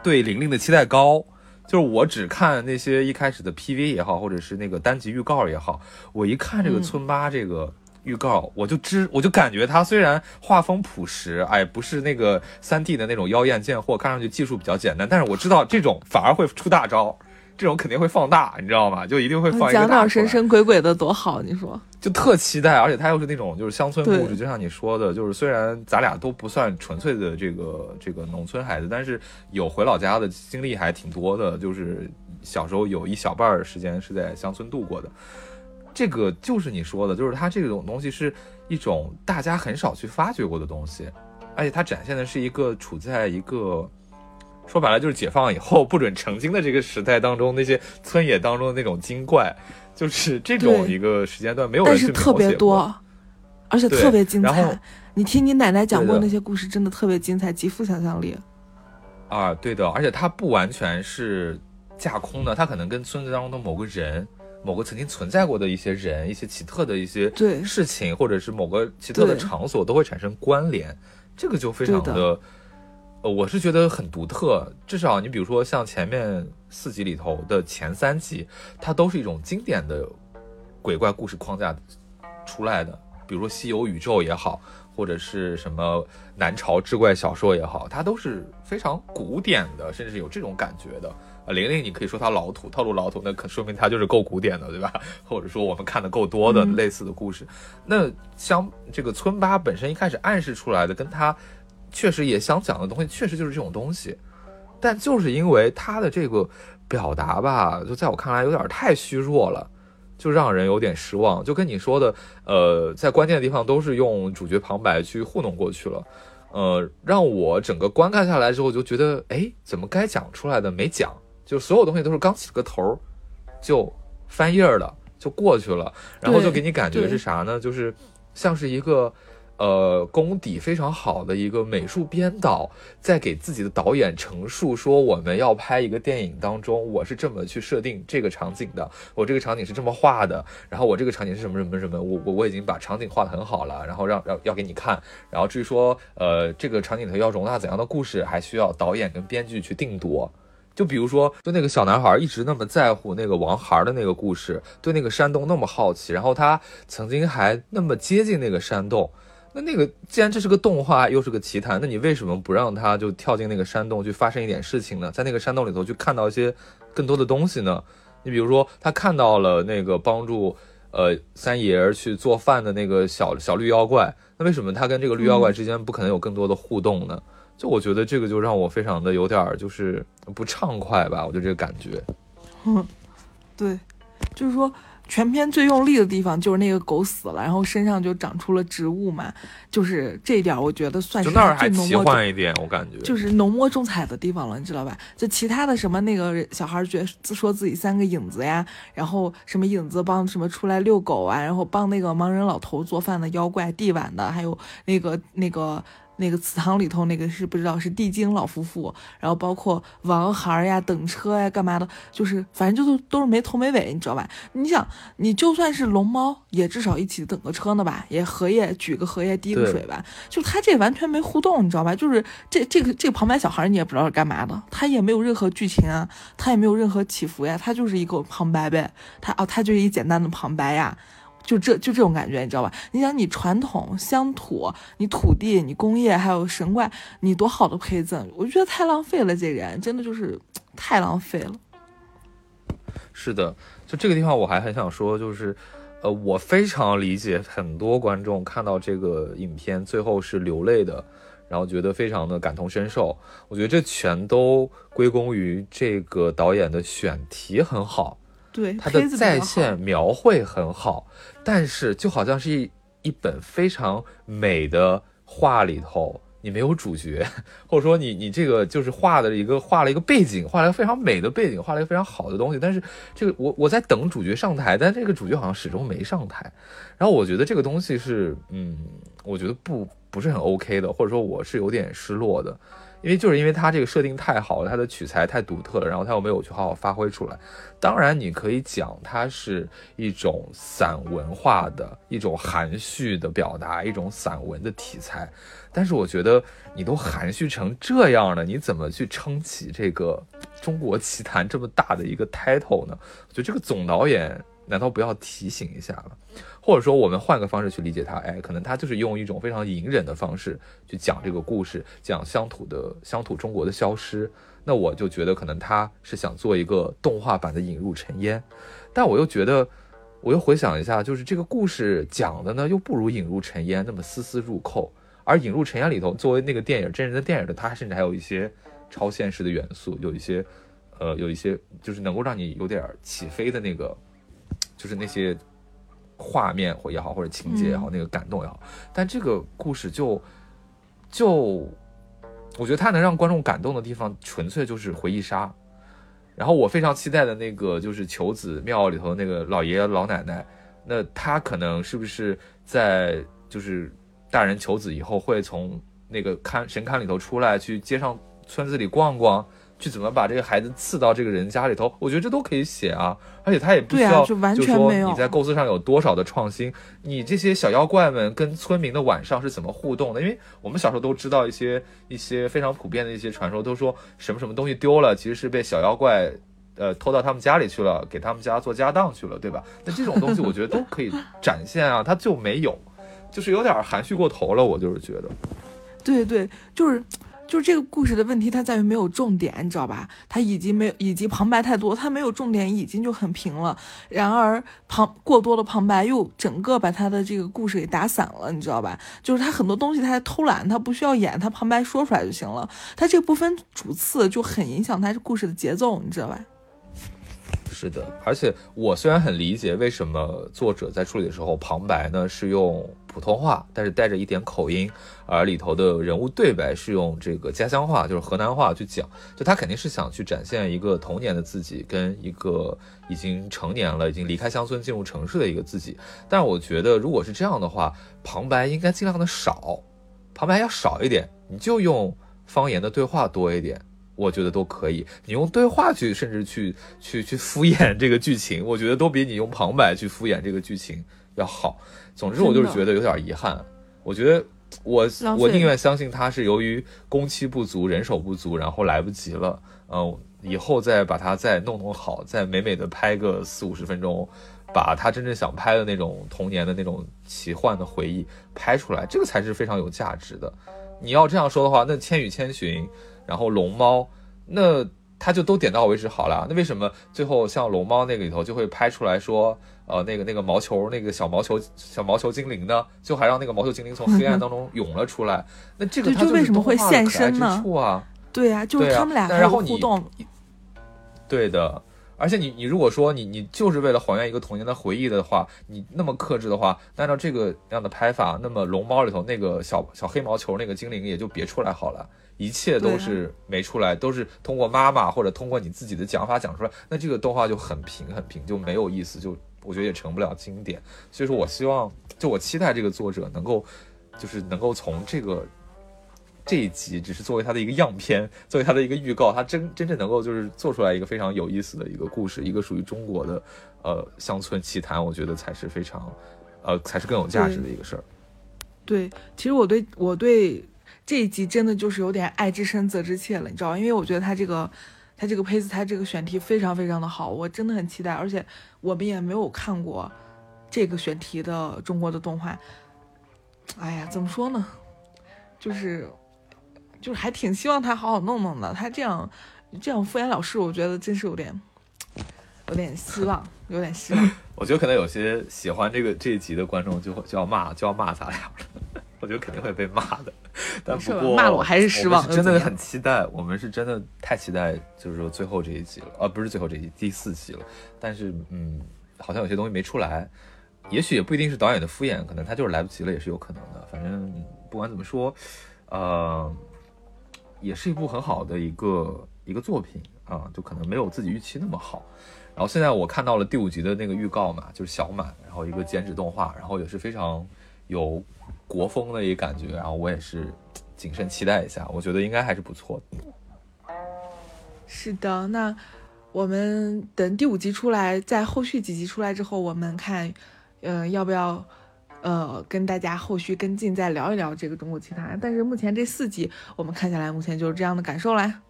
对玲玲的期待高。就是我只看那些一开始的 PV 也好，或者是那个单集预告也好，我一看这个村八这个预告，我就知我就感觉它虽然画风朴实，哎，不是那个三 D 的那种妖艳贱货，看上去技术比较简单，但是我知道这种反而会出大招。这种肯定会放大，你知道吗？就一定会放一个讲点神神鬼鬼的多好，你说？就特期待，而且它又是那种就是乡村故事，就像你说的，就是虽然咱俩都不算纯粹的这个这个农村孩子，但是有回老家的经历还挺多的，就是小时候有一小半时间是在乡村度过的。这个就是你说的，就是它这种东西是一种大家很少去发掘过的东西，而且它展现的是一个处在一个。说白了就是解放以后不准成精的这个时代当中，那些村野当中的那种精怪，就是这种一个时间段没有但是特别多，而且特别精彩。你听你奶奶讲过那些故事，真的特别精彩，极富想象力。啊，对的，而且它不完全是架空的，它可能跟村子当中的某个人、某个曾经存在过的一些人、一些奇特的一些事情，或者是某个奇特的场所都会产生关联，这个就非常的。呃，我是觉得很独特，至少你比如说像前面四集里头的前三集，它都是一种经典的鬼怪故事框架出来的，比如说西游宇宙也好，或者是什么南朝志怪小说也好，它都是非常古典的，甚至是有这种感觉的。啊，玲玲，你可以说它老土，套路老土，那可说明它就是够古典的，对吧？或者说我们看的够多的类似的故事。那像这个村八本身一开始暗示出来的，跟它。确实也想讲的东西，确实就是这种东西，但就是因为他的这个表达吧，就在我看来有点太虚弱了，就让人有点失望。就跟你说的，呃，在关键的地方都是用主角旁白去糊弄过去了，呃，让我整个观看下来之后就觉得，哎，怎么该讲出来的没讲？就所有东西都是刚起了个头就翻页了，就过去了，然后就给你感觉是啥呢？就是像是一个。呃，功底非常好的一个美术编导，在给自己的导演陈述说，我们要拍一个电影当中，我是这么去设定这个场景的，我这个场景是这么画的，然后我这个场景是什么什么什么，我我我已经把场景画得很好了，然后让让要给你看，然后至于说，呃，这个场景里头要容纳怎样的故事，还需要导演跟编剧去定夺。就比如说，就那个小男孩一直那么在乎那个王孩的那个故事，对那个山洞那么好奇，然后他曾经还那么接近那个山洞。那那个既然这是个动画，又是个奇谈，那你为什么不让他就跳进那个山洞去发生一点事情呢？在那个山洞里头去看到一些更多的东西呢？你比如说，他看到了那个帮助呃三爷儿去做饭的那个小小绿妖怪，那为什么他跟这个绿妖怪之间不可能有更多的互动呢？就我觉得这个就让我非常的有点就是不畅快吧，我就这个感觉。嗯，对，就是说。全篇最用力的地方就是那个狗死了，然后身上就长出了植物嘛，就是这一点我觉得算是那儿还奇幻一点，我感觉就是浓墨重彩的地方了，你知道吧？就其他的什么那个小孩觉自说自己三个影子呀，然后什么影子帮什么出来遛狗啊，然后帮那个盲人老头做饭的妖怪递碗的，还有那个那个。那个祠堂里头，那个是不知道是地精老夫妇，然后包括王孩呀、等车呀、干嘛的，就是反正就都都是没头没尾，你知道吧？你想，你就算是龙猫，也至少一起等个车呢吧，也荷叶举个荷叶滴个水吧，就他这完全没互动，你知道吧？就是这这个这个旁白小孩，你也不知道是干嘛的，他也没有任何剧情啊，他也没有任何起伏呀，他就是一个旁白呗，他哦，他就是一简单的旁白呀。就这就这种感觉，你知道吧？你想，你传统乡土，你土地，你工业，还有神怪，你多好的配赠，我觉得太浪费了。这人真的就是 太浪费了。是的，就这个地方我还很想说，就是，呃，我非常理解很多观众看到这个影片最后是流泪的，然后觉得非常的感同身受。我觉得这全都归功于这个导演的选题很好，对，他的胚子比较好再现描绘很好，但是就好像是一一本非常美的画里头，你没有主角，或者说你你这个就是画的一个画了一个背景，画了一个非常美的背景，画了一个非常好的东西，但是这个我我在等主角上台，但这个主角好像始终没上台，然后我觉得这个东西是嗯，我觉得不不是很 OK 的，或者说我是有点失落的。因为就是因为它这个设定太好了，它的取材太独特了，然后它又没有去好好发挥出来。当然，你可以讲它是一种散文化的一种含蓄的表达，一种散文的题材。但是我觉得你都含蓄成这样了，你怎么去撑起这个中国奇谭这么大的一个 title 呢？我觉得这个总导演难道不要提醒一下了？或者说，我们换个方式去理解它，哎，可能他就是用一种非常隐忍的方式去讲这个故事，讲乡土的乡土中国的消失。那我就觉得，可能他是想做一个动画版的《引入尘烟》，但我又觉得，我又回想一下，就是这个故事讲的呢，又不如《引入尘烟》那么丝丝入扣。而《引入尘烟》里头，作为那个电影真人的电影的，它甚至还有一些超现实的元素，有一些，呃，有一些就是能够让你有点起飞的那个，就是那些。画面或也好，或者情节也好，那个感动也好，但这个故事就就，我觉得它能让观众感动的地方，纯粹就是回忆杀。然后我非常期待的那个就是求子庙里头那个老爷爷老奶奶，那他可能是不是在就是大人求子以后，会从那个龛神龛里头出来，去街上村子里逛逛。去怎么把这个孩子刺到这个人家里头？我觉得这都可以写啊，而且他也不需要，就完全说你在构思上有多少的创新。你这些小妖怪们跟村民的晚上是怎么互动的？因为我们小时候都知道一些一些非常普遍的一些传说，都说什么什么东西丢了，其实是被小妖怪呃偷到他们家里去了，给他们家做家当去了，对吧？那这种东西我觉得都可以展现啊，他就没有，就是有点含蓄过头了，我就是觉得。对对，就是。就是这个故事的问题，它在于没有重点，你知道吧？它已经没有以及旁白太多，它没有重点，已经就很平了。然而旁过多的旁白又整个把他的这个故事给打散了，你知道吧？就是他很多东西他在偷懒，他不需要演，他旁白说出来就行了。他这部分主次就很影响他故事的节奏，你知道吧？是的，而且我虽然很理解为什么作者在处理的时候旁白呢是用普通话，但是带着一点口音，而里头的人物对白是用这个家乡话，就是河南话去讲，就他肯定是想去展现一个童年的自己跟一个已经成年了、已经离开乡村进入城市的一个自己。但我觉得如果是这样的话，旁白应该尽量的少，旁白要少一点，你就用方言的对话多一点。我觉得都可以，你用对话去，甚至去去去敷衍这个剧情，我觉得都比你用旁白去敷衍这个剧情要好。总之，我就是觉得有点遗憾。我觉得我我宁愿相信他是由于工期不足、人手不足，然后来不及了。嗯，以后再把它再弄弄好，再美美的拍个四五十分钟，把他真正想拍的那种童年的那种奇幻的回忆拍出来，这个才是非常有价值的。你要这样说的话，那《千与千寻》。然后龙猫，那他就都点到为止好了。那为什么最后像龙猫那个里头就会拍出来说，呃，那个那个毛球那个小毛球小毛球精灵呢？就还让那个毛球精灵从黑暗当中涌了出来。那这个就为什么会现身呢？啊，对呀，就是他们俩然后互动。对的。而且你你如果说你你就是为了还原一个童年的回忆的话，你那么克制的话，按照这个样的拍法，那么龙猫里头那个小小黑毛球那个精灵也就别出来好了。一切都是没出来，都是通过妈妈或者通过你自己的讲法讲出来，那这个动画就很平很平，就没有意思，就我觉得也成不了经典。所以说我希望，就我期待这个作者能够，就是能够从这个这一集只是作为他的一个样片，作为他的一个预告，他真真正能够就是做出来一个非常有意思的一个故事，一个属于中国的呃乡村奇谈，我觉得才是非常呃才是更有价值的一个事儿。对，其实我对我对。这一集真的就是有点爱之深责之切了，你知道吗？因为我觉得他这个，他这个胚子，他这个选题非常非常的好，我真的很期待。而且我们也没有看过这个选题的中国的动画。哎呀，怎么说呢？就是，就是还挺希望他好好弄弄的。他这样这样敷衍了事，我觉得真是有点，有点失望，有点失望。我觉得可能有些喜欢这个这一集的观众就会就要骂就要骂咱俩了，我觉得肯定会被骂的。但不过骂了我还是失望，真的很期待。我们是真的太期待，就是说最后这一集了，啊，不是最后这一集，第四集了。但是嗯，好像有些东西没出来，也许也不一定是导演的敷衍，可能他就是来不及了，也是有可能的。反正不管怎么说，呃，也是一部很好的一个一个作品啊，就可能没有自己预期那么好。然后现在我看到了第五集的那个预告嘛，就是小满，然后一个剪纸动画，然后也是非常有国风的一个感觉，然后我也是谨慎期待一下，我觉得应该还是不错的。是的，那我们等第五集出来，在后续几集出来之后，我们看，嗯，要不要呃跟大家后续跟进，再聊一聊这个中国奇谭。但是目前这四集我们看下来，目前就是这样的感受啦。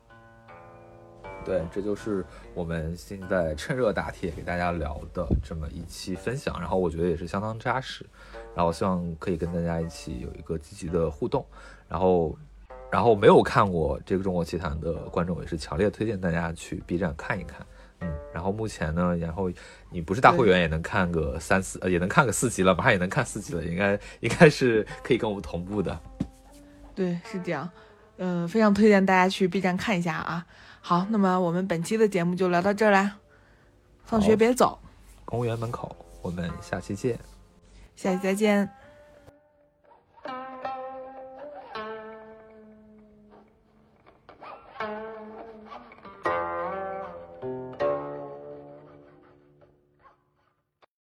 对，这就是我们现在趁热打铁给大家聊的这么一期分享，然后我觉得也是相当扎实，然后希望可以跟大家一起有一个积极的互动，然后，然后没有看过这个《中国奇谭》的观众也是强烈推荐大家去 B 站看一看，嗯，然后目前呢，然后你不是大会员也能看个三四，呃，也能看个四集了，马上也能看四集了，应该应该是可以跟我们同步的。对，是这样，嗯，非常推荐大家去 B 站看一下啊。好，那么我们本期的节目就聊到这儿啦。放学别走，公园门口，我们下期见。下期再见。